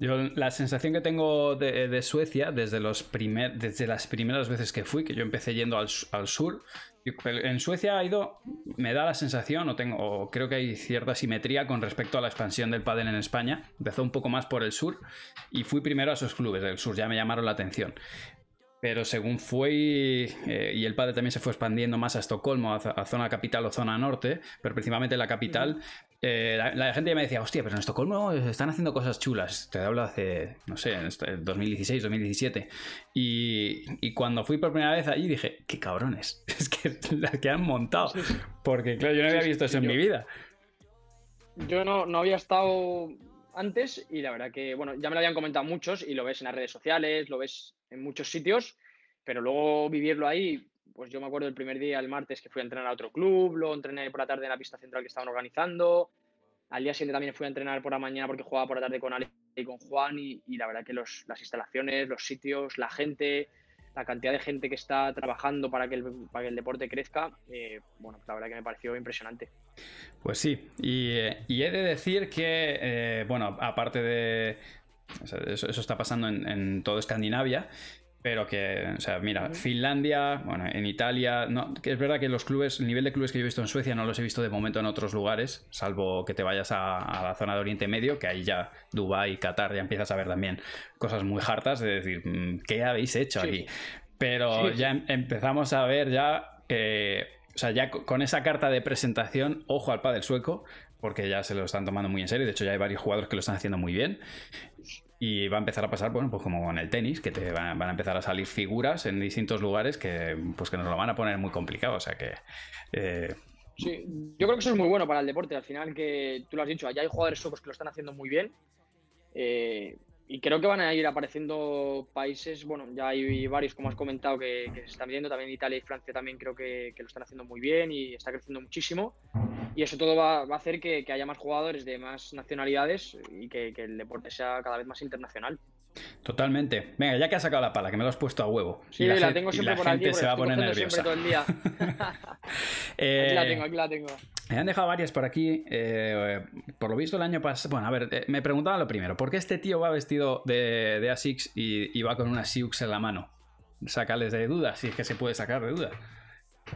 Yo la sensación que tengo de, Suecia desde, los primer, desde las primeras veces que fui, que yo empecé yendo al, sur, en Suecia ha ido, me da la sensación, o, tengo, o creo que hay cierta simetría con respecto a la expansión del pádel en España. Empezó un poco más por el sur y fui primero a esos clubes del sur, ya me llamaron la atención. Pero según fue eh, y el padre también se fue expandiendo más a Estocolmo, a, zona capital o zona norte, pero principalmente la capital, eh, la, gente ya me decía, hostia, pero en Estocolmo están haciendo cosas chulas. Te hablo hace, no sé, en 2016, 2017. Y, y cuando fui por primera vez allí dije, qué cabrones, es que las que han montado. Porque claro, yo no había visto eso en mi vida. Yo no, no había estado antes y la verdad que, bueno, ya me lo habían comentado muchos y lo ves en las redes sociales, lo ves en muchos sitios, pero luego vivirlo ahí, pues yo me acuerdo el primer día, el martes, que fui a entrenar a otro club, luego entrené por la tarde en la pista central que estaban organizando, al día siguiente también fui a entrenar por la mañana porque jugaba por la tarde con Ale y con Juan y, la verdad que los, las instalaciones, los sitios, la gente, la cantidad de gente que está trabajando para que el, para que el deporte crezca, eh, bueno, la verdad que me pareció impresionante. Pues sí, y, he de decir que, eh, bueno, aparte de, eso, está pasando en, en toda Escandinavia. Pero que, o sea, mira, Finlandia, bueno, en Italia, no, que es verdad que los clubes, el nivel de clubes que yo he visto en Suecia no los he visto de momento en otros lugares, salvo que te vayas a, la zona de Oriente Medio, que ahí ya Dubái, Qatar, ya empiezas a ver también cosas muy hartas de decir, mm, ¿qué habéis hecho aquí? Pero ya em, empezamos a ver ya, o sea, ya con esa carta de presentación, ojo al del sueco, porque ya se lo están tomando muy en serio. De hecho, ya hay varios jugadores que lo están haciendo muy bien. Y va a empezar a pasar, bueno, pues como con el tenis, que te van, a empezar a salir figuras en distintos lugares que, pues que nos lo van a poner muy complicado. O sea que. Eh, sí, yo creo que eso es muy bueno para el deporte. Al final, que tú lo has dicho, allá hay jugadores que lo están haciendo muy bien. Eh, y creo que van a ir apareciendo países, bueno, ya hay varios, como has comentado, que, se están viendo, también Italia y Francia también creo que, lo están haciendo muy bien y está creciendo muchísimo. Y eso todo va, a hacer que, haya más jugadores de más nacionalidades y que, el deporte sea cada vez más internacional. Totalmente. Venga, ya que has sacado la pala, que me lo has puesto a huevo. Sí, la, tengo siempre por aquí, se va a poner nerviosa. Todo el día. aquí la tengo, aquí la tengo. Me han dejado varias por aquí. Eh, por lo visto, el año pasado. Bueno, a ver, eh, me preguntaba lo primero: ¿por qué este tío va vestido de, de ASICS y, va con una Siux en la mano? Sácales de dudas, si es que se puede sacar de dudas.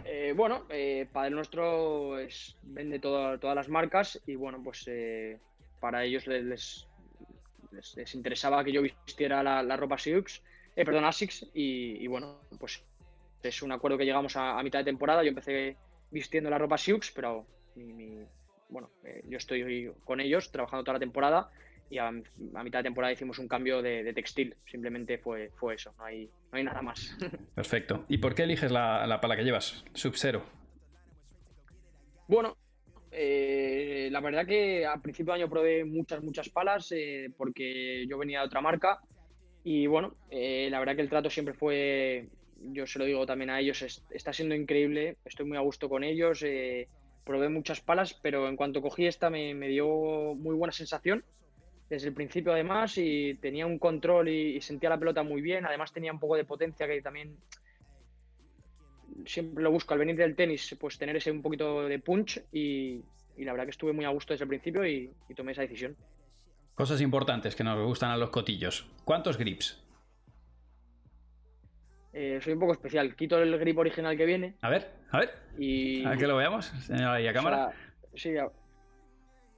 Eh, bueno, para el nuestro vende todas las marcas y bueno, pues para ellos les, les, interesaba que yo vistiera la, ropa Siux, eh, perdón, ASICS, y, bueno, pues es un acuerdo que llegamos a, mitad de temporada. Yo empecé vistiendo la ropa Siux, pero bueno, eh, yo estoy con ellos trabajando toda la temporada y a, mitad de temporada hicimos un cambio de, textil. Simplemente fue, fue eso, no hay, no hay nada más. Perfecto. ¿Y por qué eliges la, la pala que llevas, Sub-Zero? Bueno, eh, la verdad que a principio de año probé muchas, muchas palas eh, porque yo venía de otra marca y bueno, eh, la verdad que el trato siempre fue, yo se lo digo también a ellos, está siendo increíble, estoy muy a gusto con ellos, probé muchas palas, pero en cuanto cogí esta me, dio muy buena sensación desde el principio además y tenía un control y, sentía la pelota muy bien, además tenía un poco de potencia que también siempre lo busco al venir del tenis, pues tener ese un poquito de punch y, la verdad que estuve muy a gusto desde el principio y, tomé esa decisión. Cosas importantes que nos gustan a los cotillos. ¿Cuántos grips? Eh, soy un poco especial. Quito el grip original que viene. A ver, a ver. Y... A que lo veamos, señora ahí a cámara. sí,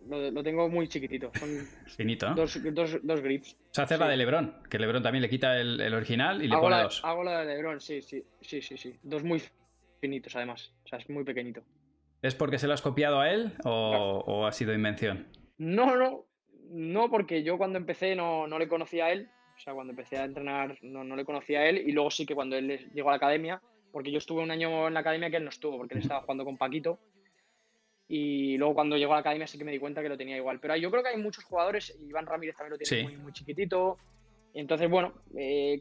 lo, tengo muy chiquitito. Son Finito, ¿no? Dos, dos, grips. O sea, hacer la de Lebron, que Lebron también le quita el, original y le pone dos. Hago la de Lebron, sí, sí, sí, sí, sí. Dos muy finitos, además. O sea, es muy pequeñito. ¿Es porque se lo has copiado a él o, ha sido invención? No, no. No, porque yo cuando empecé no, no, le conocía a él. O sea, cuando empecé a entrenar no, no le conocía a él. Y luego sí que cuando él llegó a la academia, porque yo estuve un año en la academia que él no estuvo, porque él estaba jugando con Paquito. Y luego cuando llegó a la academia sí que me di cuenta que lo tenía igual. Pero yo creo que hay muchos jugadores, Iván Ramírez también lo tiene muy, chiquitito. Entonces, bueno, eh,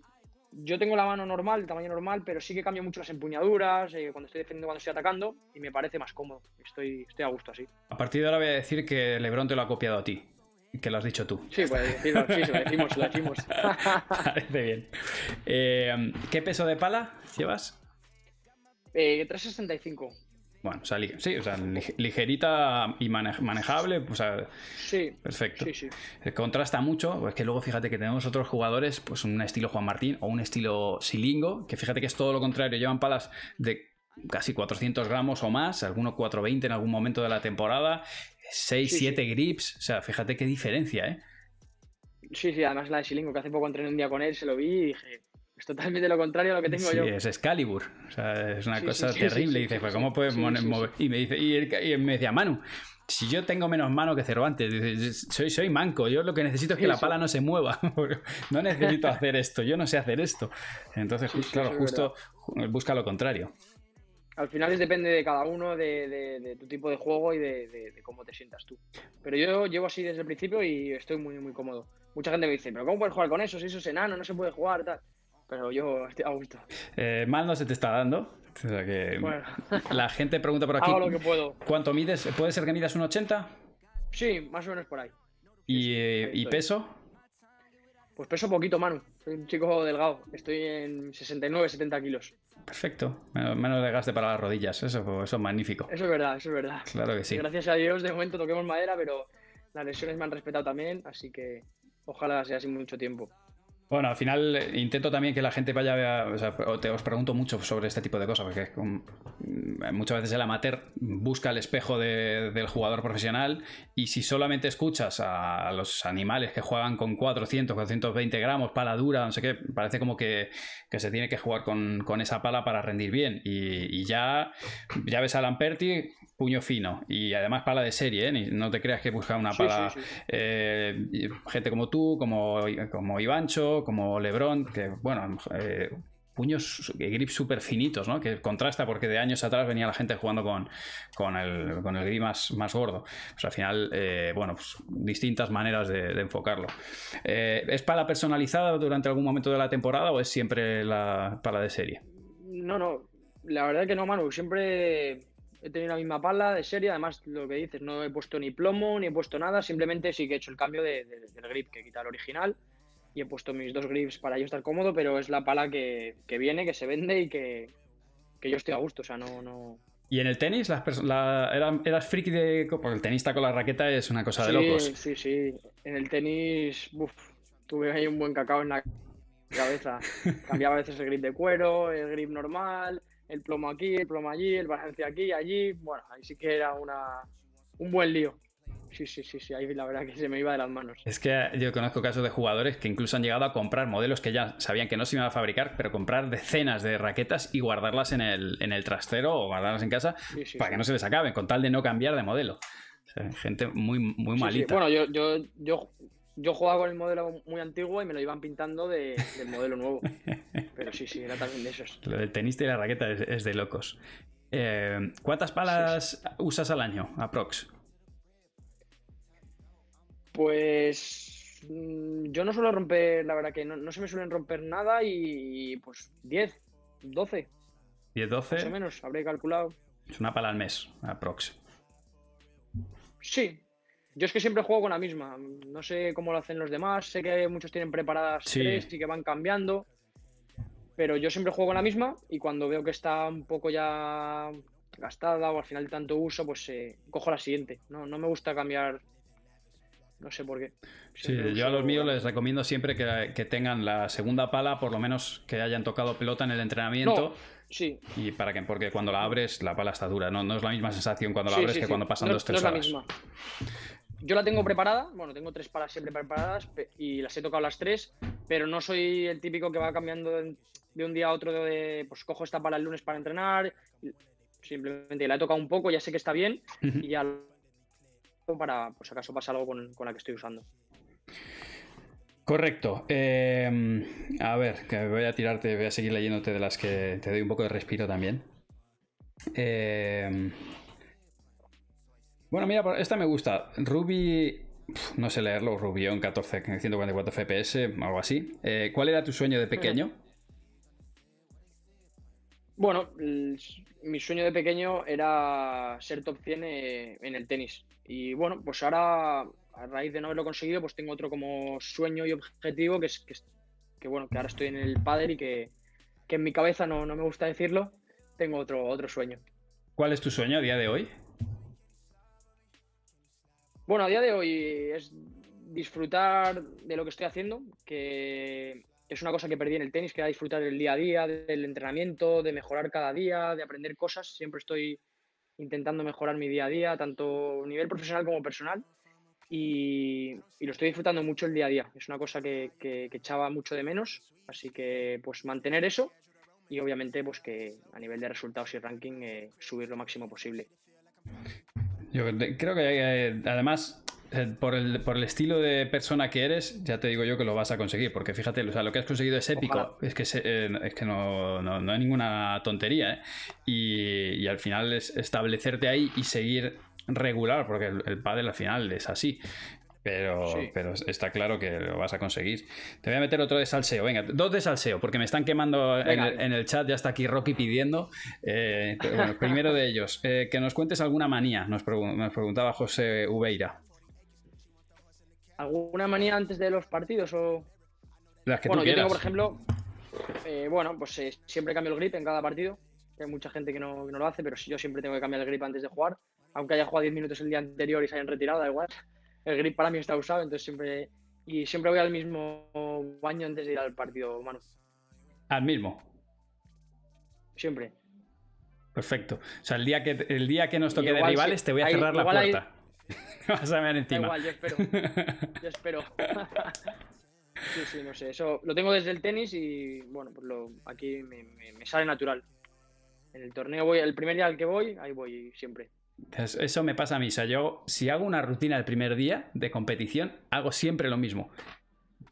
yo tengo la mano normal, el tamaño normal, pero sí que cambio mucho las empuñaduras eh, cuando estoy defendiendo, cuando estoy atacando, y me parece más cómodo. Estoy, estoy a gusto así. A partir de ahora voy a decir que Lebron te lo ha copiado a ti. Que lo has dicho tú. Sí, pues decirlo, sí, lo decimos, lo decimos. Parece bien. Eh, ¿Qué peso de pala llevas? 365. Bueno, o sea, sí, o sea, ligerita y manejable, o sea, sí, perfecto. Sí, sí. Eh, contrasta mucho, pues que luego fíjate que tenemos otros jugadores, pues un estilo Juan Martín o un estilo Silingo, que fíjate que es todo lo contrario, llevan palas de casi 400 gramos o más, algunos 420 en algún momento de la temporada, 6, 7 grips, o sea, fíjate qué diferencia, ¿eh? Sí, sí, además la de Silingo, que hace poco entrené un día con él, se lo vi y dije, es totalmente lo contrario a lo que tengo yo. Sí, es Excalibur. O sea, es una cosa terrible. y dice, pues, ¿cómo puedes mover? Y me dice, y, me decía, Manu, si yo tengo menos mano que Cervantes, dice, soy, soy manco, yo lo que necesito es que la pala no se mueva. no necesito hacer esto, yo no sé hacer esto. Entonces, claro, justo busca lo contrario. Al final depende de cada uno, de, tu tipo de juego y de, cómo te sientas tú. Pero yo llevo así desde el principio y estoy muy, muy cómodo. Mucha gente me dice, pero ¿cómo puedes jugar con eso? Si eso es enano, no se puede jugar, tal pero yo estoy a gusto. Eh, mal no se te está dando. O sea que la gente pregunta por aquí. Hago lo que puedo. ¿Cuánto mides? ¿Puede ser que midas un 80? Sí, más o menos por ahí. ¿Y, peso? Pues peso poquito, Manu. Soy un chico delgado. Estoy en 69, 70 kilos. Perfecto. Menos, de gaste para las rodillas. Eso, eso es magnífico. Eso es verdad, eso es verdad. Claro que sí. Gracias a Dios, de momento toquemos madera, pero las lesiones me han respetado también, así que ojalá sea así mucho tiempo. Bueno, al final eh, intento también que la gente vaya a, o sea, te, os pregunto mucho sobre este tipo de cosas, porque mm, muchas veces el amateur busca el espejo del jugador profesional y si solamente escuchas a, los animales que juegan con 400, 420 gramos, pala dura, no sé qué, parece como que, se tiene que jugar con, esa pala para rendir bien. Y, ya, ya ves a Lamperti puño fino y además pala de serie, ¿eh? no te creas que busca una pala eh, gente como tú, como, como Ivancho, como Lebron, que bueno, eh, puños, grips súper finitos, ¿no? Que contrasta porque de años atrás venía la gente jugando con, con, el, con el grip más, más gordo. Pues al final, bueno, pues distintas maneras de, enfocarlo. ¿Es pala personalizada durante algún momento de la temporada o es siempre la pala de serie? No, no, la verdad que no, Manu, siempre he tenido la misma pala de serie, además lo que dices, no he puesto ni plomo, ni he puesto nada, simplemente sí que he hecho el cambio de, del grip, que quita el original, y he puesto mis dos grips para yo estar cómodo, pero es la pala que, viene, que se vende y que, yo estoy a gusto, o sea, no... no... ¿Y en el tenis la, eras friki de... Porque el tenista con la raqueta es una cosa de locos. Sí, sí, en el tenis tuve ahí un buen cacao en la cabeza. Cambiaba a veces el grip de cuero, el grip normal, el plomo aquí, el plomo allí, el balance aquí, allí. Bueno, ahí sí que era una, un buen lío. Sí, sí, sí, sí, ahí la verdad que se me iba de las manos. Es que yo conozco casos de jugadores que incluso han llegado a comprar modelos que ya sabían que no se iban a fabricar, pero comprar decenas de raquetas y guardarlas en el, en el trastero o guardarlas en casa para que no se les acaben, con tal de no cambiar de modelo. gente muy, muy malita. Bueno, yo, yo, yo, yo jugaba con el modelo muy antiguo y me lo iban pintando de, del modelo nuevo. Pero sí, sí, era también de esos. Lo del tenista y la raqueta es, de locos. Eh, ¿Cuántas palas usas al año, aprox? Pues mm, yo no suelo romper, la verdad que no, se me suelen romper nada y pues 10, 12. 10, 12. Más o menos, habré calculado. Es una pala al mes, aprox. Sí. Yo es que siempre juego con la misma. No sé cómo lo hacen los demás. Sé que muchos tienen preparadas tres y que van cambiando. Pero yo siempre juego con la misma y cuando veo que está un poco ya gastada o al final de tanto uso, pues eh, cojo la siguiente. No, no me gusta cambiar no sé por qué. sí, yo a los míos les recomiendo siempre que, tengan la segunda pala, por lo menos que hayan tocado pelota en el entrenamiento. sí. Y para que, porque cuando la abres, la pala está dura. No, no es la misma sensación cuando la abres que cuando pasan dos, tres no horas. Es la misma. Yo la tengo preparada, bueno, tengo tres palas siempre preparadas y las he tocado las tres, pero no soy el típico que va cambiando de, un día a otro de, pues cojo esta pala el lunes para entrenar, simplemente la he tocado un poco, ya sé que está bien y ya para, pues acaso pasa algo con, la que estoy usando. Correcto. Em, a ver, que voy a tirarte, voy a seguir leyéndote de las que te doy un poco de respiro también. Em, bueno, mira, esta me gusta. Ruby, no sé leerlo, Rubión 14, 144 FPS, algo así. Eh, ¿Cuál era tu sueño de pequeño? Bueno, mi sueño de pequeño era ser top 100 eh, en el tenis. Y bueno, pues ahora, a raíz de no haberlo conseguido, pues tengo otro como sueño y objetivo, que es que, bueno, que ahora estoy en el padre y que, en mi cabeza no, no, me gusta decirlo, tengo otro, otro sueño. ¿Cuál es tu sueño a día de hoy? Bueno, a día de hoy es disfrutar de lo que estoy haciendo, que es una cosa que perdí en el tenis, que era disfrutar del día a día, del entrenamiento, de mejorar cada día, de aprender cosas. Siempre estoy intentando mejorar mi día a día, tanto a nivel profesional como personal. Y, lo estoy disfrutando mucho el día a día. Es una cosa que, echaba mucho de menos. Así que pues mantener eso y obviamente pues que a nivel de resultados y ranking eh, subir lo máximo posible. Yo creo que eh, además por el, por el, estilo de persona que eres, ya te digo yo que lo vas a conseguir, porque fíjate, o sea, lo que has conseguido es épico, es que, eh, es que no, no, hay ninguna tontería, ¿eh? y, al final es establecerte ahí y seguir regular, porque el, el pádel al final es así. Pero, pero está claro que lo vas a conseguir. Te voy a meter otro de salseo. Venga, dos de salseo, porque me están quemando en el, chat. Ya está aquí Rocky pidiendo. bueno, primero de ellos, que nos cuentes alguna manía, nos, nos preguntaba José Ubeira. ¿Alguna manía antes de los partidos o...? Las que bueno, yo tengo, por ejemplo, eh, bueno, pues eh, siempre cambio el grip en cada partido. hay mucha gente que no, lo hace, pero yo siempre tengo que cambiar el grip antes de jugar. Aunque haya jugado 10 minutos el día anterior y se hayan retirado, da igual. El grip para mí está usado, entonces siempre... Y siempre voy al mismo baño antes de ir al partido, Manu. ¿Al mismo? Siempre. Perfecto. O sea, el día que, el día que nos toque de rivales te voy a cerrar la puerta. Vas a ver encima. igual, yo espero. Yo espero. sí, sí, no sé. Eso lo tengo desde el tenis y bueno, pues lo, aquí me, sale natural. En el torneo voy, el primer día al que voy, ahí voy siempre. Eso me pasa a mí. O sea, yo, si hago una rutina el primer día de competición, hago siempre lo mismo.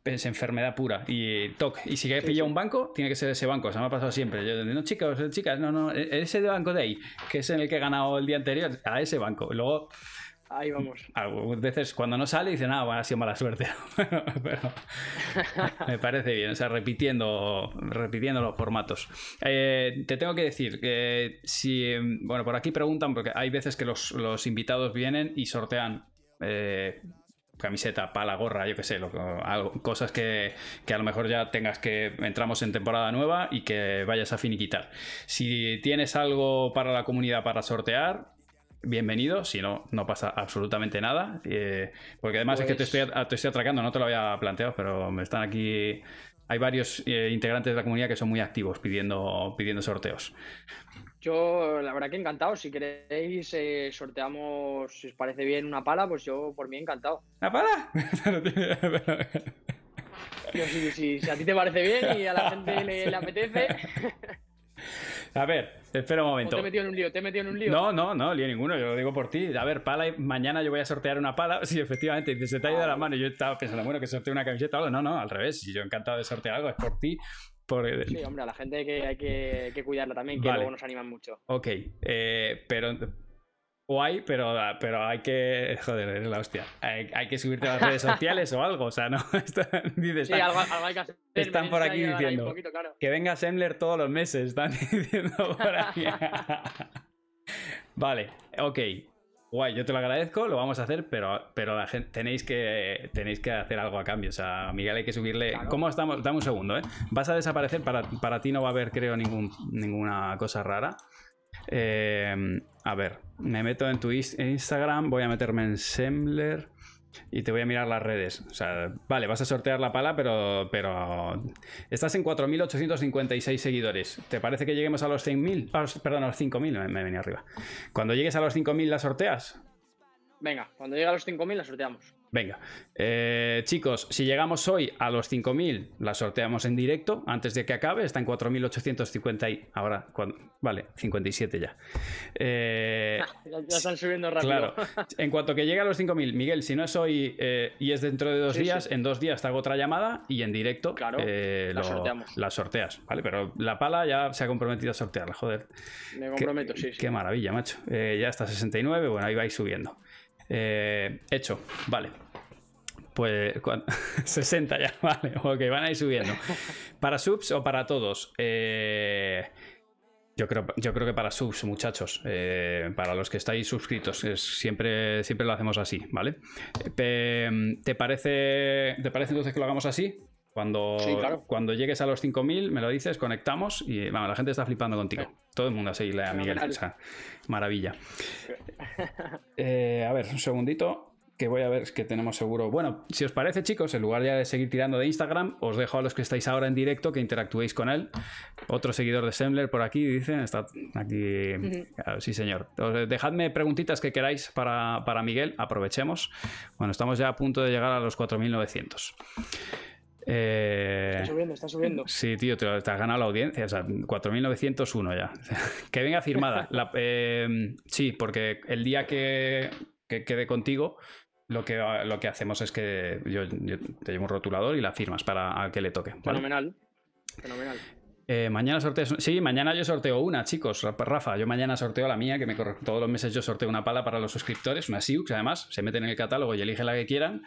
Es enfermedad pura. Y toc. Y si he pillado un banco, tiene que ser ese banco. Eso me ha pasado siempre. Yo, no, chicos, chicas, no, no. E-, ese banco de ahí, que es en el que he ganado el día anterior, a ese banco. Luego Ahí vamos. Algunas veces cuando no sale dicen, ah, bueno, ha sido mala suerte. Pero me parece bien, o sea, repitiendo, repitiendo los formatos. Eh, te tengo que decir que si, bueno, por aquí preguntan, porque hay veces que los, invitados vienen y sortean eh, camiseta, pala, gorra, yo qué sé, cosas que, que, a lo mejor ya tengas que entramos en temporada nueva y que vayas a finiquitar. Si tienes algo para la comunidad para sortear, bienvenido, si no, no pasa absolutamente nada. Eh, porque además es que te estoy, te estoy atracando, no te lo había planteado, pero me están aquí. Hay varios eh, integrantes de la comunidad que son muy activos pidiendo, pidiendo sorteos. Yo, la verdad que encantado. Si queréis, eh, sorteamos, si os parece bien, una pala, pues yo por mí encantado. ¿Una pala? Yo, si, si- si a ti te parece bien y a la gente le, le apetece. A ver, espera un o momento. te he metido en un lío, te he metido en un lío. No, no, no, lío ninguno, yo lo digo por ti. A ver, pala, mañana yo voy a sortear una pala. Sí, efectivamente, se te ha ido de la mano. y Yo estaba pensando, bueno, que sortee una camiseta o algo. No, no, al revés. Si yo encantado de sortear algo, es por ti. Por... Sí, hombre, a la gente hay que, hay que, hay que cuidarla también, que Vale. luego nos animan mucho. Ok, eh, pero. Guay, pero, pero hay que. Joder, es la hostia. Hay, hay que subirte a las redes sociales o algo. O sea, no. Dices, Sí, están- algo, algo hay que hacer. están por aquí diciendo. Un poquito, claro. Que venga Semler todos los meses, están diciendo por ahí. vale, ok. Guay, yo te lo agradezco, lo vamos a hacer, pero, pero la gente, tenéis, que, tenéis que hacer algo a cambio. O sea, a Miguel hay que subirle. Claro. ¿Cómo estamos? Dame un segundo, ¿eh? Vas a desaparecer, para, para ti no va a haber, creo, ningún, ninguna cosa rara. Eh, a ver, me meto en tu Instagram, voy a meterme en Semler y te voy a mirar las redes. O sea, vale, vas a sortear la pala, pero, pero estás en 4.856 seguidores. ¿Te parece que lleguemos a los 100.000? A los- perdón, a los 5.000, me, me venía arriba. Cuando llegues a los 5.000 la sorteas. Venga, cuando llegue a los 5.000 la sorteamos. Venga, Eh, chicos, si llegamos hoy a los 5.000, la sorteamos en directo antes de que acabe. Está en 4.850 y ahora, cuando- vale, 57 ya. Eh, Ya, ya están subiendo rápido. Claro. En cuanto que llegue a los 5.000, Miguel, si no es hoy eh, y es dentro de dos Sí, días, sí. en dos días te hago otra llamada y en directo Claro, eh, la lo- sorteamos. la sorteas, ¿vale? Pero la pala ya se ha comprometido a sortearla, joder. Me Qué- comprometo, sí, sí. Qué maravilla, macho. Ya está 69, bueno, ahí vais subiendo. Hecho, vale. Pues cuan- 60 ya, vale, ok, van a ir subiendo. ¿Para subs o para todos? Eh, yo, creo, yo creo que para subs, muchachos. Eh, para los que estáis suscritos, es- siempre, siempre lo hacemos así, ¿vale? ¿Te parece, ¿Te parece entonces que lo hagamos así? Cuando, Sí, claro. cuando llegues a los 5.000, me lo dices, conectamos y vamos, la gente está flipando contigo. Todo el mundo a seguirle a Miguel. Fenomenal. O sea, maravilla. Eh, a ver, un segundito. Que voy a ver, es que tenemos seguro. Bueno, si os parece, chicos, en lugar ya de seguir tirando de Instagram, os dejo a los que estáis ahora en directo que interactuéis con él. Otro seguidor de Sembler por aquí, dicen, está aquí. Sí, señor. Os- Dejadme preguntitas que queráis para, para Miguel, aprovechemos. Bueno, estamos ya a punto de llegar a los 4.900. Eh, Está subiendo, está subiendo. Sí, tío, te, te has ganado la audiencia, o sea, 4.901 ya. que venga firmada. La- eh, sí, porque el día que, que quede contigo, lo que, lo que hacemos es que yo, yo te llevo un rotulador y la firmas para a que le toque. ¿vale? Fenomenal. Fenomenal. Eh, mañana sorteo. Sí, mañana yo sorteo una, chicos. Rafa, yo mañana sorteo la mía, que me corre. Todos los meses yo sorteo una pala para los suscriptores, una Siux, además. Se meten en el catálogo y eligen la que quieran,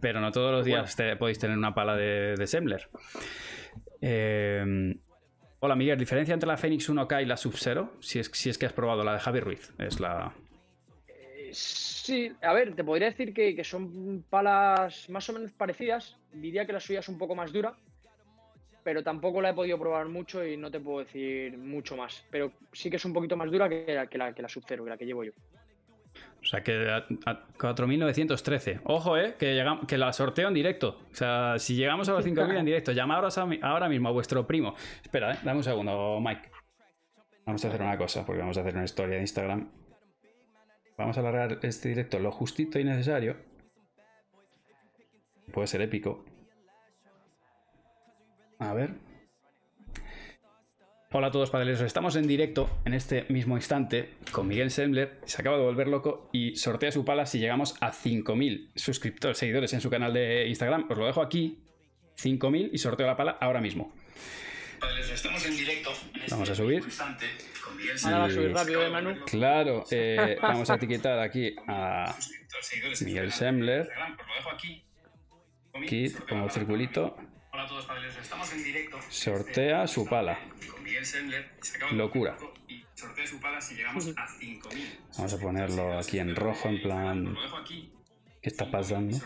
pero no todos los días te- podéis tener una pala de, de Sembler. Eh, hola, Miguel. ¿Diferencia entre la Phoenix 1K y la Sub-Zero? Si es, si es que has probado la de Javi Ruiz. Es la. Eh, Sí, a ver, te podría decir que, que son palas más o menos parecidas. Diría que la suya es un poco más dura, pero tampoco la he podido probar mucho y no te puedo decir mucho más. Pero sí que es un poquito más dura que la, que la, que la Sub-Zero, que la que llevo yo. O sea, que a, a 4.913. Ojo, eh, que, llegam- que la sorteo en directo. O sea, si llegamos a los 5.000 en directo, llamaros a ahora mismo a vuestro primo. Espera, eh, dame un segundo, Mike. Vamos a hacer una cosa, porque vamos a hacer una historia de Instagram. Vamos a alargar este directo lo justito y necesario. Puede ser épico. A ver. Hola a todos padres, estamos en directo en este mismo instante con Miguel Sembler, se acaba de volver loco y sortea su pala si llegamos a 5.000 suscriptores, seguidores en su canal de Instagram. Os lo dejo aquí, 5.000 y sorteo la pala ahora mismo. Estamos en directo. este Vamos a subir. Ahora va a subir rápido, ¿eh, Manu? Claro, eh, vamos a etiquetar aquí a Miguel Sembler, aquí pongo el circulito, Hola a todos, padres. Estamos en directo. en sortea su pala. Locura. volver loco Y sortea su pala si llegamos a 5.000. Vamos a ponerlo aquí en rojo, en plan, Os lo dejo aquí. ¿qué está pasando?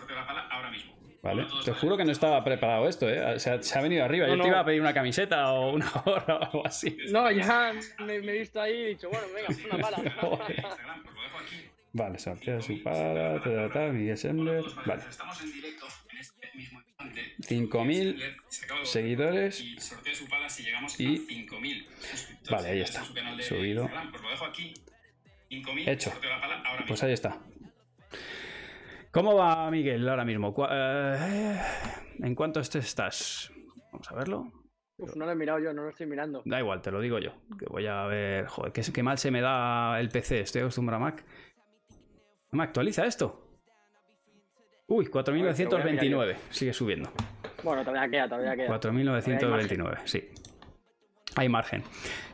Sorteo. Te juro que no estaba preparado esto, ¿eh? Se ha, se ha venido arriba. Yo No, te no. iba a pedir una camiseta o una gorra o algo así. No, ya me, me he visto ahí y he dicho, bueno, venga, una pala. Vale, sortea su ta, Miguel Sembler. Vale, Estamos en directo en este mismo instante. 5.000 Se acaba de- seguidores. Y sorteo su pala si llegamos Y- a 5.000 suscriptores. Vale, ahí está. Subido. Pues lo dejo aquí. 5.000. Hecho. Sorteo la pala ahora Pues ahí está. ¿Cómo va Miguel ahora mismo? Eh, ¿En cuánto estás? Vamos a verlo. Uf, no lo he mirado yo, no lo estoy mirando. Da igual, te lo digo yo. Que voy a ver. Joder, qué, qué mal se me da el PC. Estoy acostumbrado a Mac. ¿No me actualiza esto? Uy, 4.929. Sigue subiendo. Bueno, todavía queda, todavía queda. 4.929, sí. Hay margen.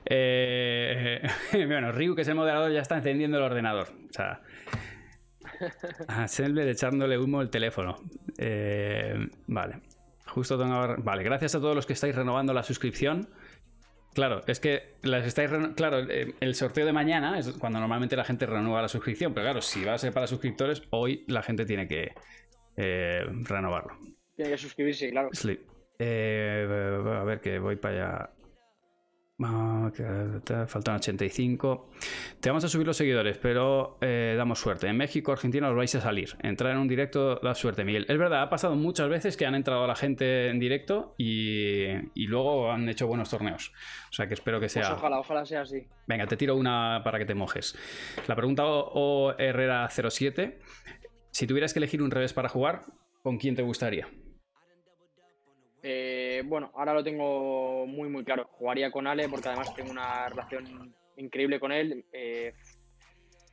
Eh, bueno, Ryu, que es el moderador, ya está encendiendo el ordenador. O sea, a Selber echándole humo el teléfono. Eh, vale. Justo tengo... Vale, gracias a todos los que estáis renovando la suscripción. Claro, es que las estáis claro, eh, el sorteo de mañana es cuando normalmente la gente renueva la suscripción, pero claro, si va a ser para suscriptores, hoy la gente tiene que eh, renovarlo. Tiene que suscribirse, claro. Sí. Eh, a ver que voy para allá. Ah, Faltan 85. Te vamos a subir los seguidores, pero eh, damos suerte. En México, Argentina os vais a salir. Entrar en un directo da suerte, Miguel. Es verdad, ha pasado muchas veces que han entrado la gente en directo y, y luego han hecho buenos torneos. O sea que espero que Pues sea. ojalá, ojalá sea así. Venga, te tiro una para que te mojes. La pregunta O, o Herrera 07. Si tuvieras que elegir un revés para jugar, ¿con quién te gustaría? Eh, bueno, ahora lo tengo muy, muy claro. Jugaría con Ale porque además tengo una relación increíble con él. Eh,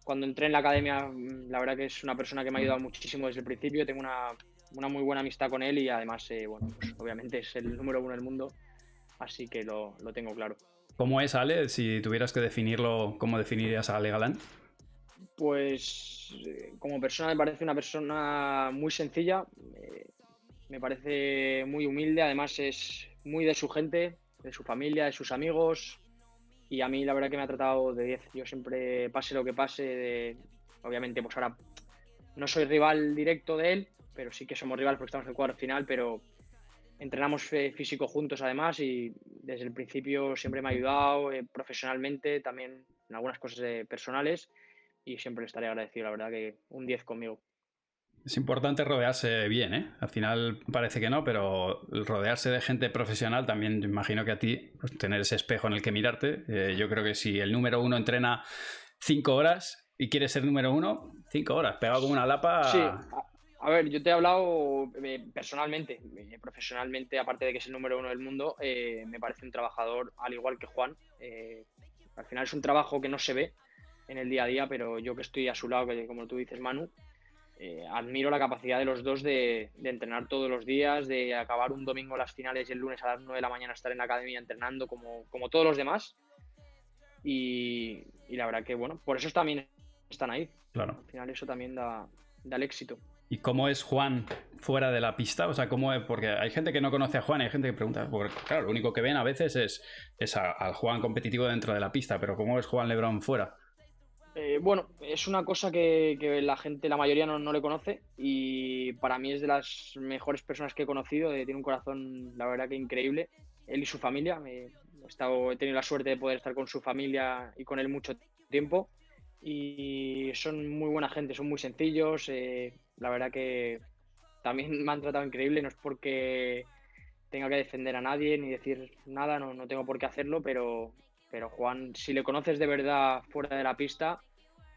cuando entré en la academia, mm, la verdad que es una persona que me ha ayudado muchísimo desde el principio. Tengo una, una muy buena amistad con él y además, eh, bueno, pues, obviamente es el número uno del mundo. Así que lo, lo tengo claro. ¿Cómo es Ale? Si tuvieras que definirlo, ¿cómo definirías a Ale Galán? Pues como persona me parece una persona muy sencilla, eh, me parece muy humilde, además es muy de su gente, de su familia, de sus amigos y a mí la verdad que me ha tratado de 10. Yo siempre, pase lo que pase, de- obviamente pues ahora no soy rival directo de él, pero sí que somos rivales porque estamos en el cuadro final, pero entrenamos eh, físico juntos además y desde el principio siempre me ha ayudado eh, profesionalmente, también en algunas cosas eh, personales y siempre estaré agradecido, la verdad que un 10 conmigo. Es importante rodearse bien, ¿eh? Al final parece que no, pero rodearse de gente profesional también imagino que a ti, pues, tener ese espejo en el que mirarte. eh, yo creo que si el número uno entrena cinco horas y quiere ser número uno, cinco horas, pegado como una lapa. Sí, a, ver, yo te he hablado eh, personalmente, eh, profesionalmente, aparte de que es el número uno del mundo, me parece un trabajador al igual que Juan. al final es un trabajo que no se ve en el día a día, pero yo que estoy a su lado, como tú dices, Manu, eh, admiro la capacidad de los dos de, de entrenar todos los días, de acabar un domingo las finales y el lunes a las 9 de la mañana estar en la academia entrenando como, como todos los demás. Y, y la verdad que, bueno, por eso también están ahí. Claro. Al final eso también da, da el éxito. ¿Y cómo es Juan fuera de la pista? O sea, ¿cómo es? Porque hay gente que no conoce a Juan y hay gente que pregunta, porque claro, lo único que ven a veces es, es al Juan competitivo dentro de la pista, pero ¿cómo es Juan Lebrón fuera? Eh, bueno, es una cosa que, la gente, la mayoría no, le conoce y para mí es de las mejores personas que he conocido. eh, tiene un corazón, la verdad que increíble. Él y su familia. he tenido la suerte de poder estar con su familia y con él mucho tiempo. Y son muy buena gente, son muy sencillos. eh, la verdad que también me han tratado increíble. No es porque tenga que defender a nadie ni decir nada, no, no tengo por qué hacerlo, pero, pero Juan, si le conoces de verdad fuera de la pista,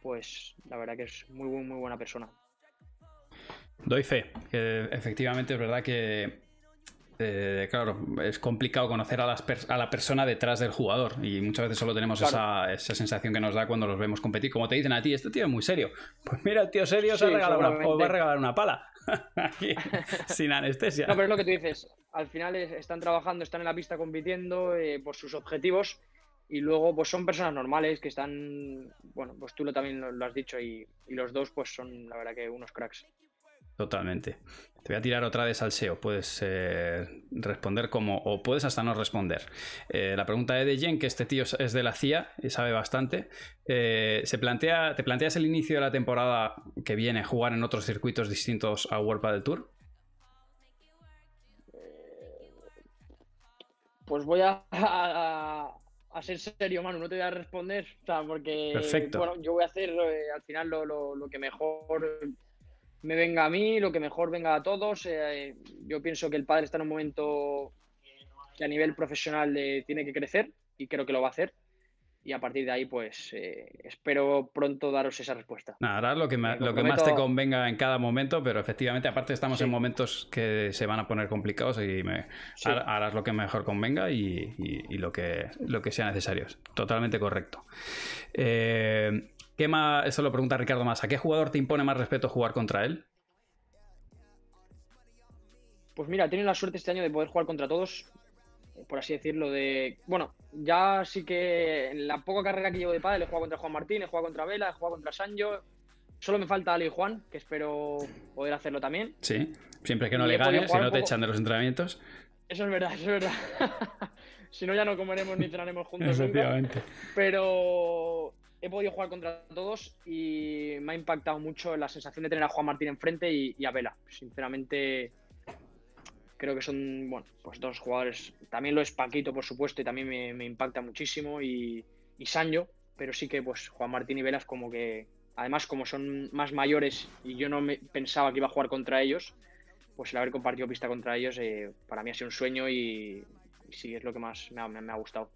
pues la verdad que es muy, muy, muy buena persona. Doy fe, que efectivamente es verdad que, eh, claro, es complicado conocer a, las a la persona detrás del jugador y muchas veces solo tenemos esa, esa sensación que nos da cuando los vemos competir. Como te dicen a ti, este tío es muy serio. Pues mira, el tío serio os, ha regalado una- os va a regalar una pala. Aquí, sin anestesia. No, pero es lo que tú dices, al final es- están trabajando, están en la pista compitiendo eh, por sus objetivos y luego pues son personas normales que están, bueno, pues tú lo también lo, lo has dicho y, y los dos pues son la verdad que unos cracks. Totalmente. Te voy a tirar otra vez al SEO. Puedes eh, responder como, o puedes hasta no responder. Eh, la pregunta de Jen, que este tío es de la CIA y sabe bastante. Eh, se plantea, ¿Te planteas el inicio de la temporada que viene jugar en otros circuitos distintos a World Padel Tour? Pues voy a, a, a ser serio, Manu, no te voy a responder, o sea, porque Perfecto. bueno, yo voy a hacer eh, al final lo, lo- lo que mejor me venga a mí, lo que mejor venga a todos. Eh, yo pienso que el padre está en un momento que a nivel profesional eh, tiene que crecer y creo que lo va a hacer. Y a partir de ahí, pues eh, espero pronto daros esa respuesta. Nada, harás lo que, Me lo que más te convenga en cada momento, pero efectivamente, aparte estamos Sí. en momentos que se van a poner complicados y me, Sí. har- harás lo que mejor convenga y, y- y lo, que, lo que sea necesario. Totalmente correcto. Eh, ¿Qué más? Eso lo pregunta Ricardo más. ¿A qué jugador te impone más respeto jugar contra él? Pues mira, he tenido la suerte este año de poder jugar contra todos, por así decirlo, de... Bueno, ya sí que en la poca carrera que llevo de pádel he jugado contra Juan Martín, he jugado contra Vela, he jugado contra Sancho. Solo me falta Ali y Juan, que espero poder hacerlo también. Sí. Siempre que no Y le ganes, si no te poco- echan de los entrenamientos. Eso es verdad, eso es verdad. si no, ya no comeremos ni cenaremos juntos nunca. Pero he podido jugar contra todos y me ha impactado mucho la sensación de tener a Juan Martín enfrente y, y a Vela. Sinceramente, creo que son, bueno, pues dos jugadores. También lo es Paquito, por supuesto, y también me, me impacta muchísimo. Y, y Sancho, pero sí que pues Juan Martín y Vela es como que, además, como son más mayores y yo no me pensaba que iba a jugar contra ellos, pues el haber compartido pista contra ellos, eh, para mí ha sido un sueño y, y sí, es lo que más me ha- me- ha gustado.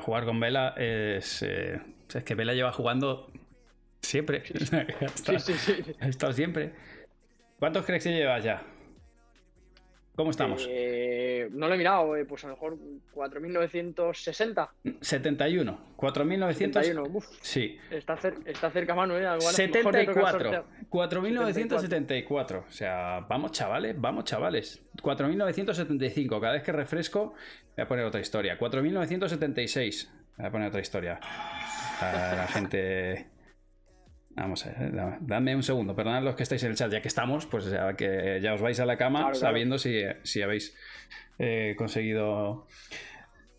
Jugar con Vela es. eh, es que Vela lleva jugando siempre. Ha estado- Sí, sí, sí. ha estado siempre. ¿Cuántos crees que llevas ya? ¿Cómo estamos? Eh, no lo he mirado, eh, pues a lo mejor 4.960. 71. 4.900. 71. Uf, Sí. está, cer- está cerca, Manu. eh, igual a lo mejor te toca 74. sortear. 4.974. O sea, vamos chavales, vamos chavales. 4.975. Cada vez que refresco, voy a poner otra historia. 4.976. Voy a poner otra historia. A la gente. Vamos a ver, da- dame un segundo, perdonad los que estáis en el chat, ya que estamos, pues ya que ya os vais a la cama Claro, claro. sabiendo si, si habéis eh, conseguido.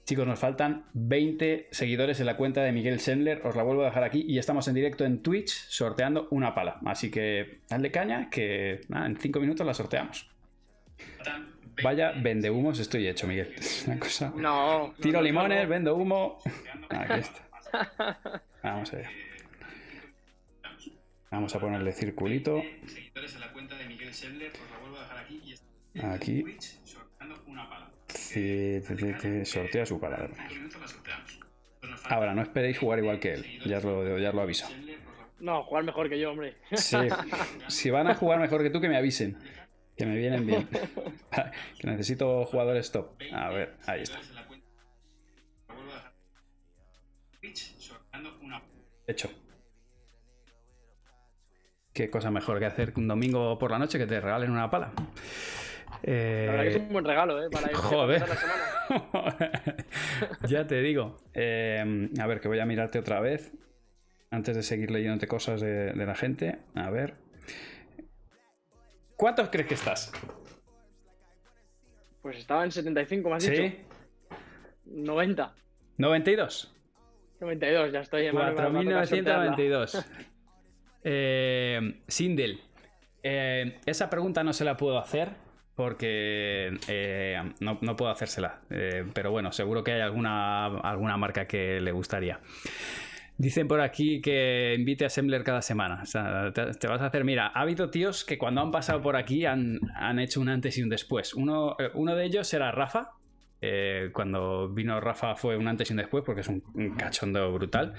Chicos, nos faltan 20 seguidores en la cuenta de Miguel Sendler. Os la vuelvo a dejar aquí y estamos en directo en Twitch sorteando una pala. Así que dadle caña que nada, en 5 minutos la sorteamos. Vaya, vende humos estoy hecho, Miguel. Es una cosa. No. Tiro no, no, limones, no. vendo humo. Aquí está. Vamos a ver. Vamos a ponerle circulito. Seguidores en la cuenta de Miguel Sendler, os la vuelvo a dejar aquí y está Aquí. en Twitch sorteando una pala. Sí, sortea su palabra. Ahora, no esperéis jugar igual que él. Ya os lo, ya os lo aviso. No, jugar mejor que yo, hombre. Sí. Si van a jugar mejor que tú, que me avisen. Que me vienen bien. Que necesito jugadores top. A ver, ahí está. seguidores Qué cosa mejor que hacer un domingo por la noche que te regalen una pala. Eh, La verdad que es un buen regalo, ¿eh? Para ir Joder. la semana. ya te digo. Eh, a ver, que voy a mirarte otra vez. Antes de seguir leyéndote cosas de, de la gente. A ver. ¿Cuántos crees que estás? Pues estaba en 75, me has dicho. ¿Sí? 90. 92. 92, ya estoy en mano, me va- me va a tocar sortearla. 4.992. Eh, Sindel. eh, esa pregunta no se la puedo hacer porque eh, no, no puedo hacérsela. Pero bueno, seguro que hay alguna, alguna marca que le gustaría. Dicen por aquí que invite a Sembler cada semana. O sea, te, vas a hacer. Mira, ha habido tíos que cuando han pasado por aquí han, han hecho un antes y un después. Uno, uno de ellos era Rafa. Cuando vino Rafa fue un antes y un después porque es un, un cachondo brutal.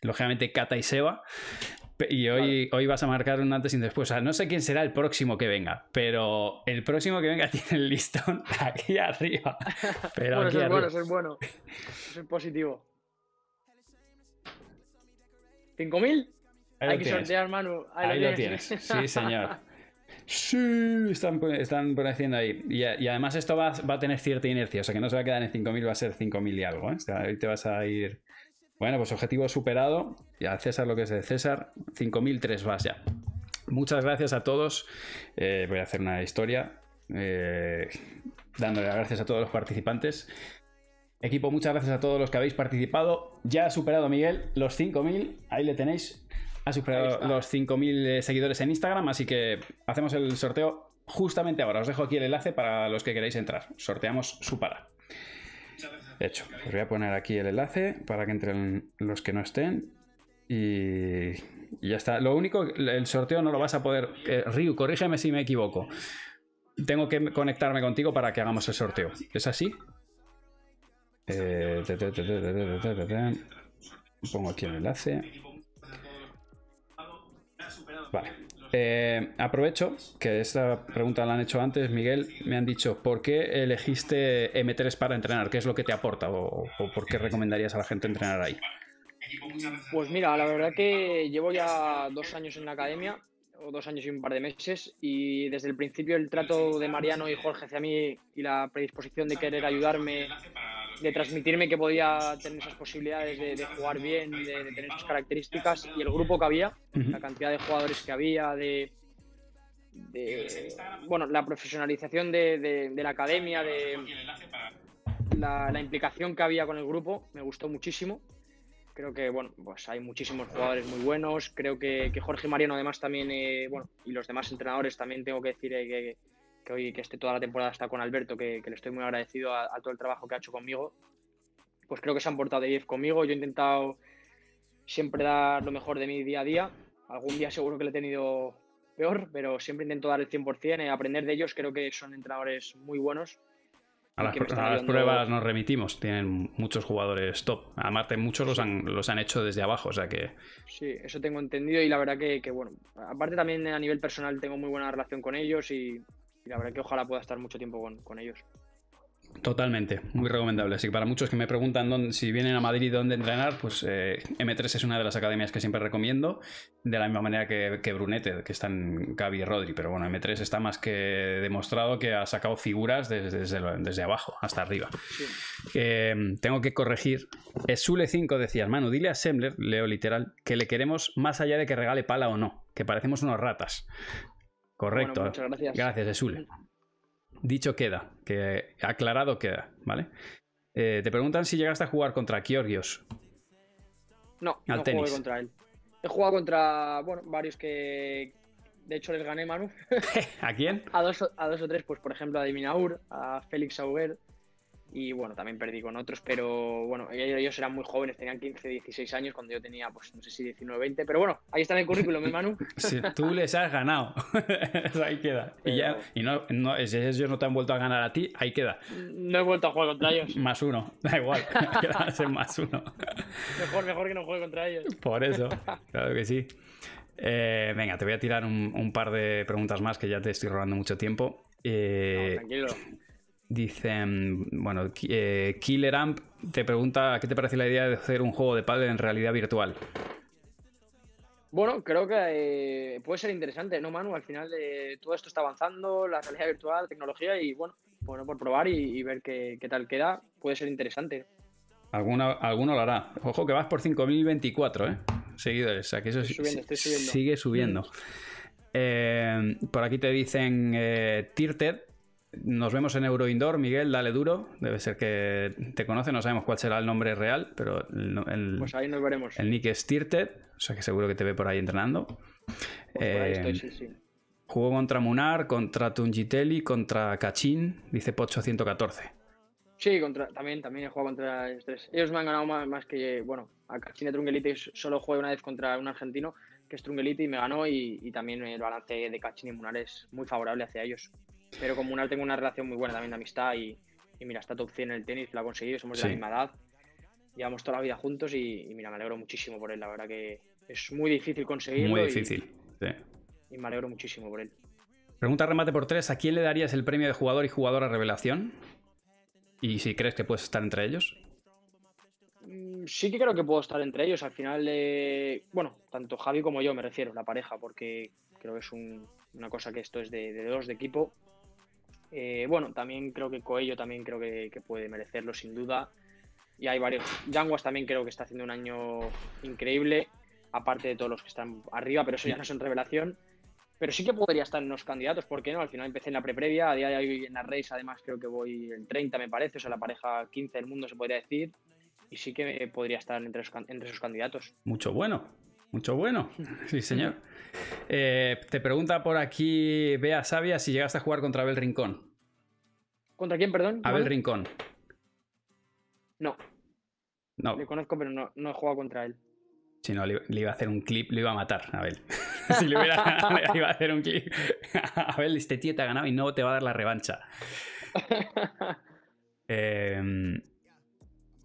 Lógicamente Cata y Seba. Y hoy, hoy vas a marcar un antes y un después. O sea, no sé quién será el próximo que venga, pero el próximo que venga tiene el listón aquí arriba. Pero Bueno, aquí eso es bueno, arriba. eso es bueno. Eso es positivo. ¿5.000? Ahí Hay que tienes. sortear, Manu. Ahí, Ahí lo tienes. Sí, señor. Sí, están, están poniendo ahí. Y, además esto va, va a tener cierta inercia, o sea que no se va a quedar en 5.000, va a ser 5.000 y algo. ¿eh? O sea, ahí te vas a ir... Bueno, pues objetivo superado. Y a César lo que es de César, 5.003 vas ya. Muchas gracias a todos. Eh, voy a hacer una historia eh, dándole las gracias a todos los participantes. Equipo, muchas gracias a todos los que habéis participado. Ya ha superado Miguel los 5.000. Ahí le tenéis. Ha superado los 5.000 eh, seguidores en Instagram. Así que hacemos el sorteo justamente ahora. Os dejo aquí el enlace para los que queráis entrar. Sorteamos su para. Hecho, os voy a poner aquí el enlace para que entren los que no estén. Y, ya está. Lo único, el sorteo no lo vas a poder. Eh, Ryu, corrígeme si me equivoco. Tengo que conectarme contigo para que hagamos el sorteo. ¿Es así? Pongo aquí el enlace. Vale. Eh, aprovecho que esta pregunta la han hecho antes, Miguel. Me han dicho, ¿por qué elegiste M3 para entrenar? ¿Qué es lo que te aporta? ¿O, o por qué recomendarías a la gente entrenar ahí? Pues mira, la verdad que llevo ya dos años en la academia, o dos años y un par de meses, y desde el principio el trato de Mariano y Jorge hacia mí y la predisposición de querer ayudarme, de transmitirme que podía tener esas posibilidades de, de jugar bien, de, de tener esas características, y el grupo que había, Ujú. la cantidad de jugadores que había, de, de bueno, la profesionalización de, la academia, de la, la implicación que había con el grupo, me gustó muchísimo. Creo que, bueno, pues hay muchísimos jugadores muy buenos. Creo que, que Jorge Mariano, además, también, eh, bueno, y los demás entrenadores, también tengo que decir eh, que, que hoy, que esté toda la temporada está con Alberto, que, que le estoy muy agradecido a, a todo el trabajo que ha hecho conmigo. Pues creo que se han portado de 10 conmigo. Yo he intentado siempre dar lo mejor de mi día a día. Algún día seguro que lo he tenido peor, pero siempre intento dar el 100%, eh, aprender de ellos. Creo que son entrenadores muy buenos. A las, a pruebas nos remitimos. Tienen muchos jugadores top. Aparte, muchos los han, los han hecho desde abajo. O sea que Sí, eso tengo entendido y la verdad que, que, bueno, aparte también a nivel personal tengo muy buena relación con ellos y, y la verdad que ojalá pueda estar mucho tiempo con, con ellos. Totalmente, muy recomendable. Así que para muchos que me preguntan dónde, si vienen a Madrid dónde entrenar, pues eh, M3 es una de las academias que siempre recomiendo, de la misma manera que, que Brunete, que están Gaby y Rodri. Pero bueno, M3 está más que demostrado que ha sacado figuras desde, desde, desde abajo hasta arriba. Sí. Eh, tengo que corregir. Sule 5 decía, hermano, dile a Sembler, leo literal, que le queremos más allá de que regale pala o no, que parecemos unos ratas. Correcto. Bueno, muchas gracias. Gracias, Esule. Dicho queda, que aclarado queda, ¿vale? Eh, te preguntan si llegaste a jugar contra Georgios. No, Al no tenis. jugué contra él. He jugado contra, bueno, varios que de hecho les gané, Manu. ¿A quién? a, dos, o- a dos o tres, pues por ejemplo a Diminaur, a Félix Auger y bueno, también perdí con otros, pero bueno, ellos, eran muy jóvenes, tenían 15, 16 años cuando yo tenía, pues no sé si 19, 20, pero bueno, ahí está en el currículum, ¿eh, Manu? Si tú les has ganado. ahí queda. Y, ya, y no, no, si ellos no te han vuelto a ganar a ti, ahí queda. No he vuelto a jugar contra ellos. Más uno. Da igual. Quedas en más uno. Mejor, mejor que no juegue contra ellos. Por eso. Claro que sí. Eh, venga, te voy a tirar un, un par de preguntas más que ya te estoy robando mucho tiempo. Eh, No, tranquilo. Dicen, bueno, Ki- eh, Killer Amp te pregunta qué te parece la idea de hacer un juego de pádel en realidad virtual. Bueno, creo que eh, puede ser interesante, ¿no, Manu? Al final eh, todo esto está avanzando, la realidad virtual, tecnología y bueno, bueno por probar y, y ver qué, qué tal queda, puede ser interesante. Alguna, alguno lo hará. Ojo que vas por 5024, ¿eh? Seguidores. O sea que eso Estoy subiendo, estoy subiendo. sigue subiendo. Eh, por aquí te dicen Tirted. Nos vemos en Euro Indoor. Miguel, dale duro. Debe ser que te conoce. No sabemos cuál será el nombre real, pero el, el- Pues ahí nos veremos. el nick es Tirted. O sea que seguro que te ve por ahí entrenando. Pues por ahí Eh, estoy, sí, sí. Jugó contra Munar, contra Tungitelli, contra Cachín, dice Pocho 114. Sí, contra, también, también he jugado contra ellos tres. Ellos me han ganado más, más que, bueno, a Cachine Trungelite solo jugué una vez contra un argentino, que es Trungelite, y me ganó, y, y también el balance de Cachín y Munar es muy favorable hacia ellos. Pero con Munar tengo una relación muy buena también de amistad, y, y mira, está top 100 en el tenis, lo ha conseguido, somos de la misma edad, llevamos toda la vida juntos, y, y mira, me alegro muchísimo por él, la verdad que es muy difícil conseguirlo. Muy y- difícil. sí. Y, me alegro muchísimo por él. Pregunta remate por tres. ¿A quién le darías el premio de jugador y jugadora revelación? Y si crees que puedes estar entre ellos. Mm, Sí que creo que puedo estar entre ellos. Al final, eh, bueno, tanto Javi como yo me refiero, la pareja, porque creo que es un- una cosa que esto es de, de dos de equipo. Eh, bueno, también creo que Coello también creo que, puede merecerlo sin duda. Y hay varios. Yanguas también creo que está haciendo un año increíble, aparte de todos los que están arriba, pero eso ya no son revelación. Pero sí que podría estar en los candidatos, ¿por qué no? Al final empecé en la pre-previa, a día de hoy en la race además creo que voy el 30 me parece, o sea, la pareja 15 del mundo se podría decir y sí que podría estar entre, esos entre esos candidatos. Mucho bueno. Mucho bueno. Sí, señor. Eh, te pregunta por aquí Bea Sabia si llegaste a jugar contra Abel Rincón. ¿Contra quién, perdón? Abel? Rincón. No, No. le conozco, pero no, no he jugado contra él. Si no, le, iba a hacer un clip, lo iba a matar, Abel. si le hubiera le iba a hacer un clip. Abel, este tío te ha ganado y no te va a dar la revancha. Em,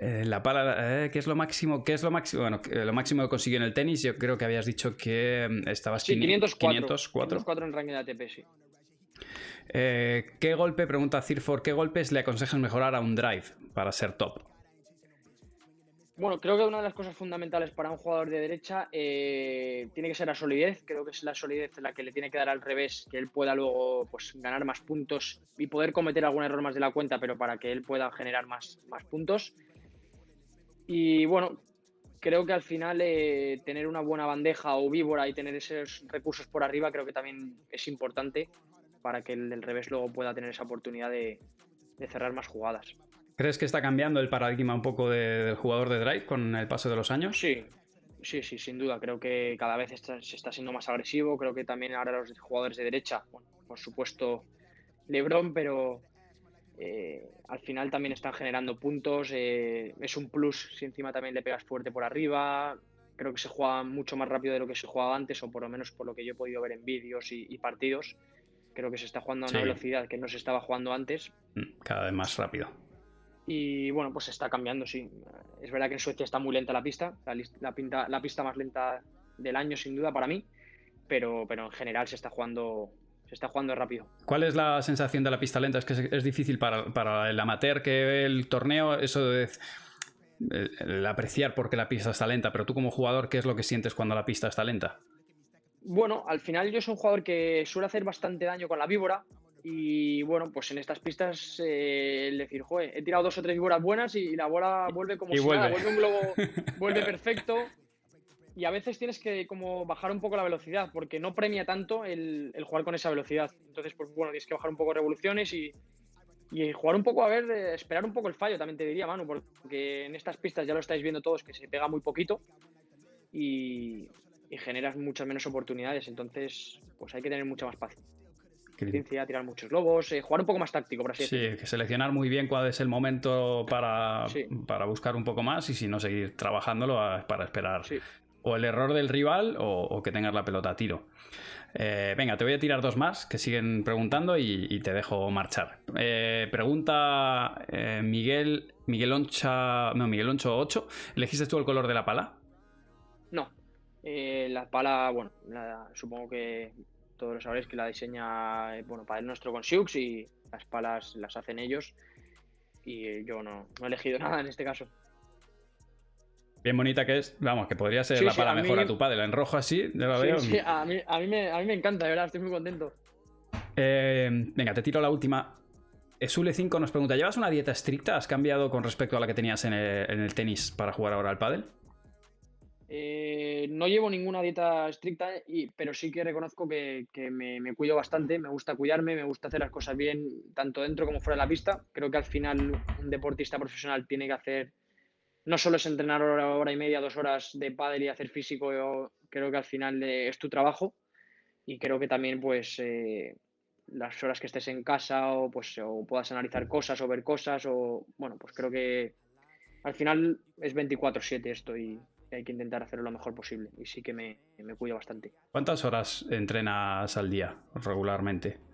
eh, la pala, eh, ¿qué es lo máximo? ¿Qué es lo máximo? Bueno, lo máximo que consiguió en el tenis, yo creo que habías dicho que em, estabas sí, 504. 504. 504 en ranking de ATP, sí. Eh, ¿Qué golpe, pregunta Cirfor, qué golpes le aconsejas mejorar a un drive para ser top? Bueno, creo que una de las cosas fundamentales para un jugador de derecha eh, tiene que ser la solidez. Creo que es la solidez la que le tiene que dar al revés, que él pueda luego pues, ganar más puntos y poder cometer algún error más de la cuenta, pero para que él pueda generar más, más puntos. Y bueno, creo que al final eh, tener una buena bandeja o víbora y tener esos recursos por arriba creo que también es importante para que el del revés luego pueda tener esa oportunidad de cerrar más jugadas. ¿Crees que está cambiando el paradigma un poco del jugador de drive con el paso de los años? Sí, sí, sí, sin duda. Creo que cada vez se está siendo más agresivo. Creo que también ahora los jugadores de derecha, bueno, por supuesto LeBron, pero eh, al final también están generando puntos. Eh, es un plus si encima también le pegas fuerte por arriba. Creo que se juega mucho más rápido de lo que se jugaba antes, o por lo menos por lo que yo he podido ver en vídeos y, partidos. Creo que se está jugando a una velocidad que no se estaba jugando antes. Mm, cada vez más rápido. Y bueno, pues está cambiando, sí. Es verdad que en Suecia está muy lenta la pista, la, pinta, la pista más lenta del año sin duda para mí, pero, pero en general se está jugando se está jugando rápido. ¿Cuál es la sensación de la pista lenta? Es que es, difícil para, el amateur que ve el torneo eso de el, apreciar porque la pista está lenta, pero tú como jugador, ¿qué es lo que sientes cuando la pista está lenta? Bueno, al final yo soy un jugador que suele hacer bastante daño con la víbora, y bueno, pues en estas pistas, eh, el decir, joder, he tirado dos o tres víboras buenas y la bola vuelve como si nada, vuelve un globo, vuelve perfecto. Y a veces tienes que como bajar un poco la velocidad, porque no premia tanto el, jugar con esa velocidad. Entonces, pues bueno, tienes que bajar un poco revoluciones y, y jugar un poco, a ver, eh, esperar un poco el fallo, también te diría, Manu, porque en estas pistas ya lo estáis viendo todos, que se pega muy poquito y, y generas muchas menos oportunidades. Entonces, pues hay que tener mucha más paciencia tirar muchos globos, eh, jugar un poco más táctico, por así decirlo. Sí, seleccionar muy bien cuál es el momento para, para buscar un poco más y si no seguir trabajándolo para esperar o el error del rival o, que tengas la pelota a tiro. Eh, venga, te voy a tirar dos más que siguen preguntando y, te dejo marchar. Eh, pregunta Miguel, Miguel Oncha, no, Miguel Oncho 8. ¿Elegiste tú el color de la pala? No. la pala, bueno, supongo que todos lo sabréis que la diseña, eh, bueno, para el nuestro con Siux y las palas las hacen ellos. Y yo no, he elegido nada en este caso. Bien bonita que es, vamos, que podría ser la pala mejor a tu padre, en rojo así, la veo. Sí, a mí, a, mí me, a mí me encanta, de verdad, estoy muy contento. Eh, venga, te tiro la última. Sule 5 nos pregunta: ¿Llevas una dieta estricta? ¿Has cambiado con respecto a la que tenías en el, en el tenis para jugar ahora al pádel? Eh, no llevo ninguna dieta estricta, pero sí que reconozco que, me, cuido bastante, me gusta cuidarme, me gusta hacer las cosas bien, tanto dentro como fuera de la pista. Creo que al final un deportista profesional tiene que hacer, no solo es entrenar hora, hora y media, dos horas de pádel y hacer físico, yo creo que al final es tu trabajo y creo que también pues eh, las horas que estés en casa o pues o puedas analizar cosas o ver cosas o bueno, pues creo que al final es 24/7 esto y hay que intentar hacerlo lo mejor posible. Y sí que me, me cuido bastante. ¿Cuántas horas entrenas al día regularmente?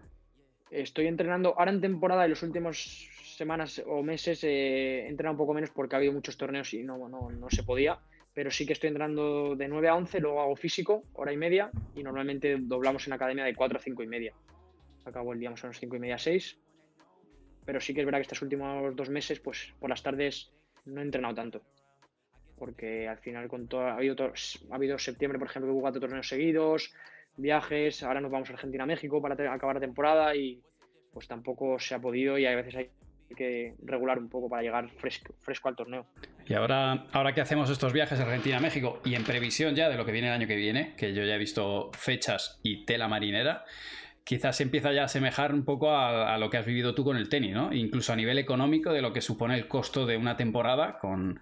Estoy entrenando ahora en temporada y los últimos semanas o meses entrenado un poco menos porque ha habido muchos torneos y no, no, no se podía. Pero sí que estoy entrenando de 9 a 11, luego hago físico, hora y media, y normalmente doblamos en academia de 4 a 5 y media. Acabo el día más o menos 5 y media 6. Pero sí que es verdad que estos últimos dos meses, pues por las tardes no he entrenado tanto porque al final con todo, ha habido, ha habido septiembre, por ejemplo, que hubo cuatro torneos seguidos, viajes, ahora nos vamos a Argentina, México para acabar la temporada y pues tampoco se ha podido y a veces hay que regular un poco para llegar fresco, al torneo. Y ahora, ahora que hacemos estos viajes Argentina, México y en previsión ya de lo que viene el año que viene, que yo ya he visto fechas y tela marinera, quizás se empieza ya a asemejar un poco a, a, lo que has vivido tú con el tenis, ¿no? Incluso a nivel económico de lo que supone el costo de una temporada con,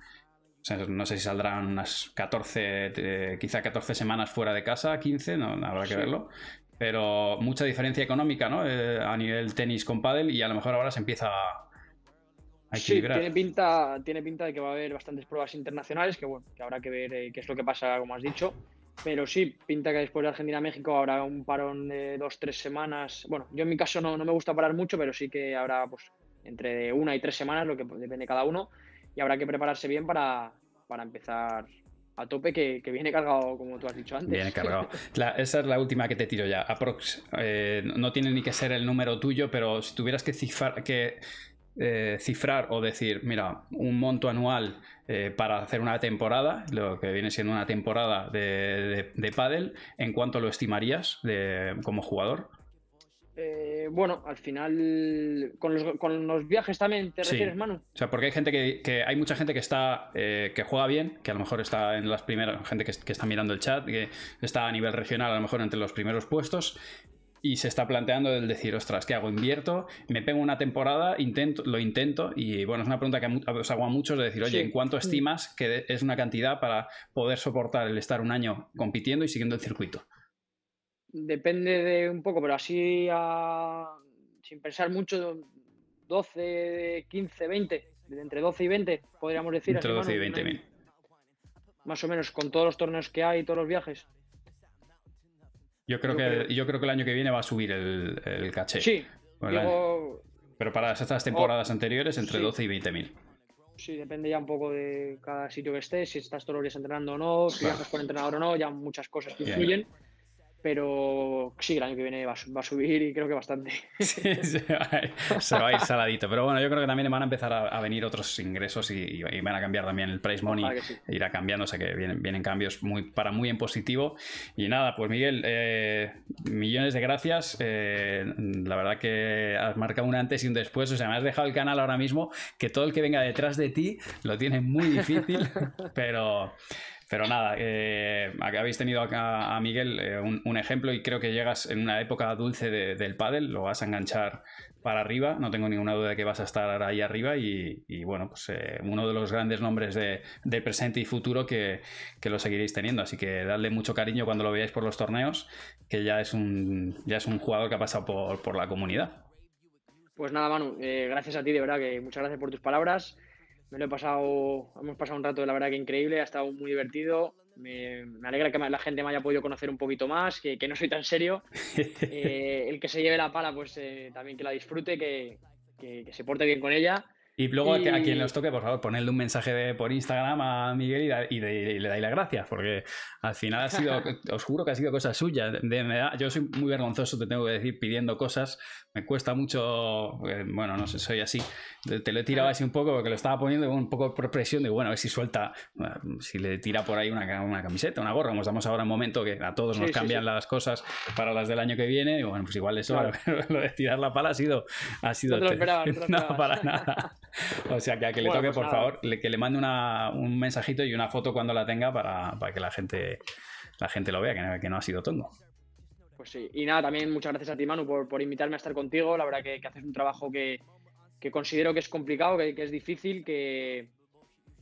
no sé si saldrán unas 14, eh, quizá 14 semanas fuera de casa, 15, no, habrá que verlo. Pero mucha diferencia económica, ¿no? Eh, a nivel tenis con pádel y a lo mejor ahora se empieza a, a Sí, equilibrar. tiene pinta, tiene pinta de que va a haber bastantes pruebas internacionales, que bueno, que habrá que ver eh, qué es lo que pasa, como has dicho. Pero sí, pinta que después de Argentina-México habrá un parón de dos, tres semanas. Bueno, yo en mi caso no, no me gusta parar mucho, pero sí que habrá pues entre una y tres semanas, lo que depende de cada uno, y habrá que prepararse bien para, para empezar a tope, que, que viene cargado, como tú has dicho antes. Viene cargado. La- esa es la última que te tiro ya. Aprox. eh, no tiene ni que ser el número tuyo, pero si tuvieras que cifrar, que, eh, cifrar o decir, mira, un monto anual eh, para hacer una temporada, lo que viene siendo una temporada de, de, de pádel, ¿en cuánto lo estimarías de, como jugador? Eh, bueno, al final, con los, con los viajes también, ¿te Sí. refieres, Manu? O sea, porque hay gente que, que- hay mucha gente que está eh, que juega bien, que a lo mejor está en las primeras, gente que, que está mirando el chat, que está a nivel regional, a lo mejor entre los primeros puestos, y se está planteando el decir, ostras, ¿qué hago? Invierto, me pego una temporada, intento, lo intento, y bueno, es una pregunta que os hago a muchos de decir, oye, Sí. ¿en cuánto estimas que es una cantidad para poder soportar el estar un año compitiendo y siguiendo el circuito? Depende de un poco, pero así a- sin pensar mucho, 12, 15, 20, de entre 12 y 20, podríamos decir. Entre así, 12 y Manu, 20 una- mil. Más o menos, con todos los torneos que hay, todos los viajes. Yo creo, Yo que, creo- yo creo que el año que viene va a subir el, el caché. Sí, digo, Pero para estas temporadas anteriores, entre sí. 12 y 20 mil. sí, depende ya un poco de cada sitio que estés, si estás todos los días entrenando o no, si Claro. viajas con entrenador o no, ya muchas cosas que Bien. influyen. Pero sí, el año que viene va a, su- va a subir y creo que bastante. Sí, se, va a ir, se va a ir saladito. Pero bueno, yo creo que también van a empezar a, a venir otros ingresos y, y van a cambiar también el price money. Sí. Irá cambiando, o sea que vienen, vienen cambios muy, para muy en positivo. Y nada, pues Miguel, eh, millones de gracias. Eh, la verdad que has marcado un antes y un después. O sea, me has dejado el canal ahora mismo, que todo el que venga detrás de ti lo tiene muy difícil, pero... Pero nada, eh, habéis tenido acá a Miguel eh, un, ejemplo y creo que llegas en una época dulce de- del pádel, lo vas a enganchar para arriba, no tengo ninguna duda de que vas a estar ahí arriba y, bueno, pues eh, uno de los grandes nombres de, presente y futuro que, que lo seguiréis teniendo, así que dadle mucho cariño cuando lo veáis por los torneos, que ya es un, ya es un jugador que ha pasado por, por la comunidad. Pues nada, Manu, eh, gracias a ti, de verdad, que muchas gracias por tus palabras. Me lo he pasado, hemos pasado un rato, de la verdad, que increíble, ha estado muy divertido. Me, me alegra que la gente me haya podido conocer un poquito más, que, que no soy tan serio. Eh, el que se lleve la pala, pues eh, también que la disfrute, que, que- que se porte bien con ella. Y luego a que- a Y- quien os toque, por favor, ponedle un mensaje de- por Instagram a Miguel y, da- y de- y le dais las gracias, porque al final ha sido, os juro que ha sido cosa suya. De- me da- yo soy muy vergonzoso, te tengo que decir, pidiendo cosas. Me cuesta mucho, eh, bueno, no sé, soy así. Te, lo he tirado así un poco porque lo estaba poniendo un poco por presión de, bueno, a ver si suelta, bueno, si le tira por ahí una, una camiseta, una gorra. Como estamos ahora en un momento que a todos nos sí, cambian sí. las cosas para las del año que viene. Y bueno, pues igual eso, Claro. lo de tirar la pala ha sido... Ha sido No te lo esperabas, no te lo no, para nada. O sea, que a que le Bueno, toque, pues por nada. favor, le- que le mande una- un mensajito y una foto cuando la tenga para, para que la gente, la gente lo vea, que no, que no ha sido tongo. Pues sí, y nada, también muchas gracias a ti, Manu, por, por invitarme a estar contigo. La verdad que, que haces un trabajo que, que considero que es complicado, que, que es difícil, que,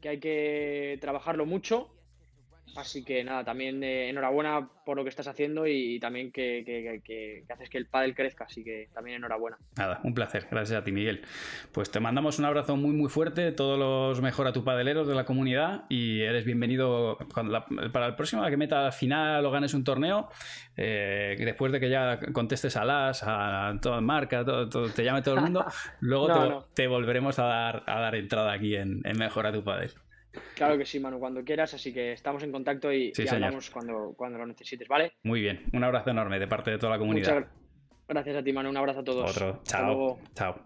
que hay que trabajarlo mucho. Así que nada, también eh, enhorabuena por lo que estás haciendo y, también que, que- que- que haces que el pádel crezca, así que también enhorabuena. Nada, un placer. Gracias a ti, Miguel. Pues te mandamos un abrazo muy, muy fuerte. Todos los mejor a tu padeleros de la comunidad y eres bienvenido la- para el próximo, a que metas final o ganes un torneo. eh, después de que ya contestes a las, a toda marca, todo- todo- te llame todo el mundo, luego No, te, no. te volveremos a dar, a dar entrada aquí en, en Mejor a tu Padel. Claro que sí, Manu, cuando quieras, así que estamos en contacto y, Sí, y hablamos cuando, cuando lo necesites, ¿vale? Muy bien, un abrazo enorme de parte de toda la comunidad. Muchas gracias a ti, Manu, un abrazo a todos. Otro, chao. Chao.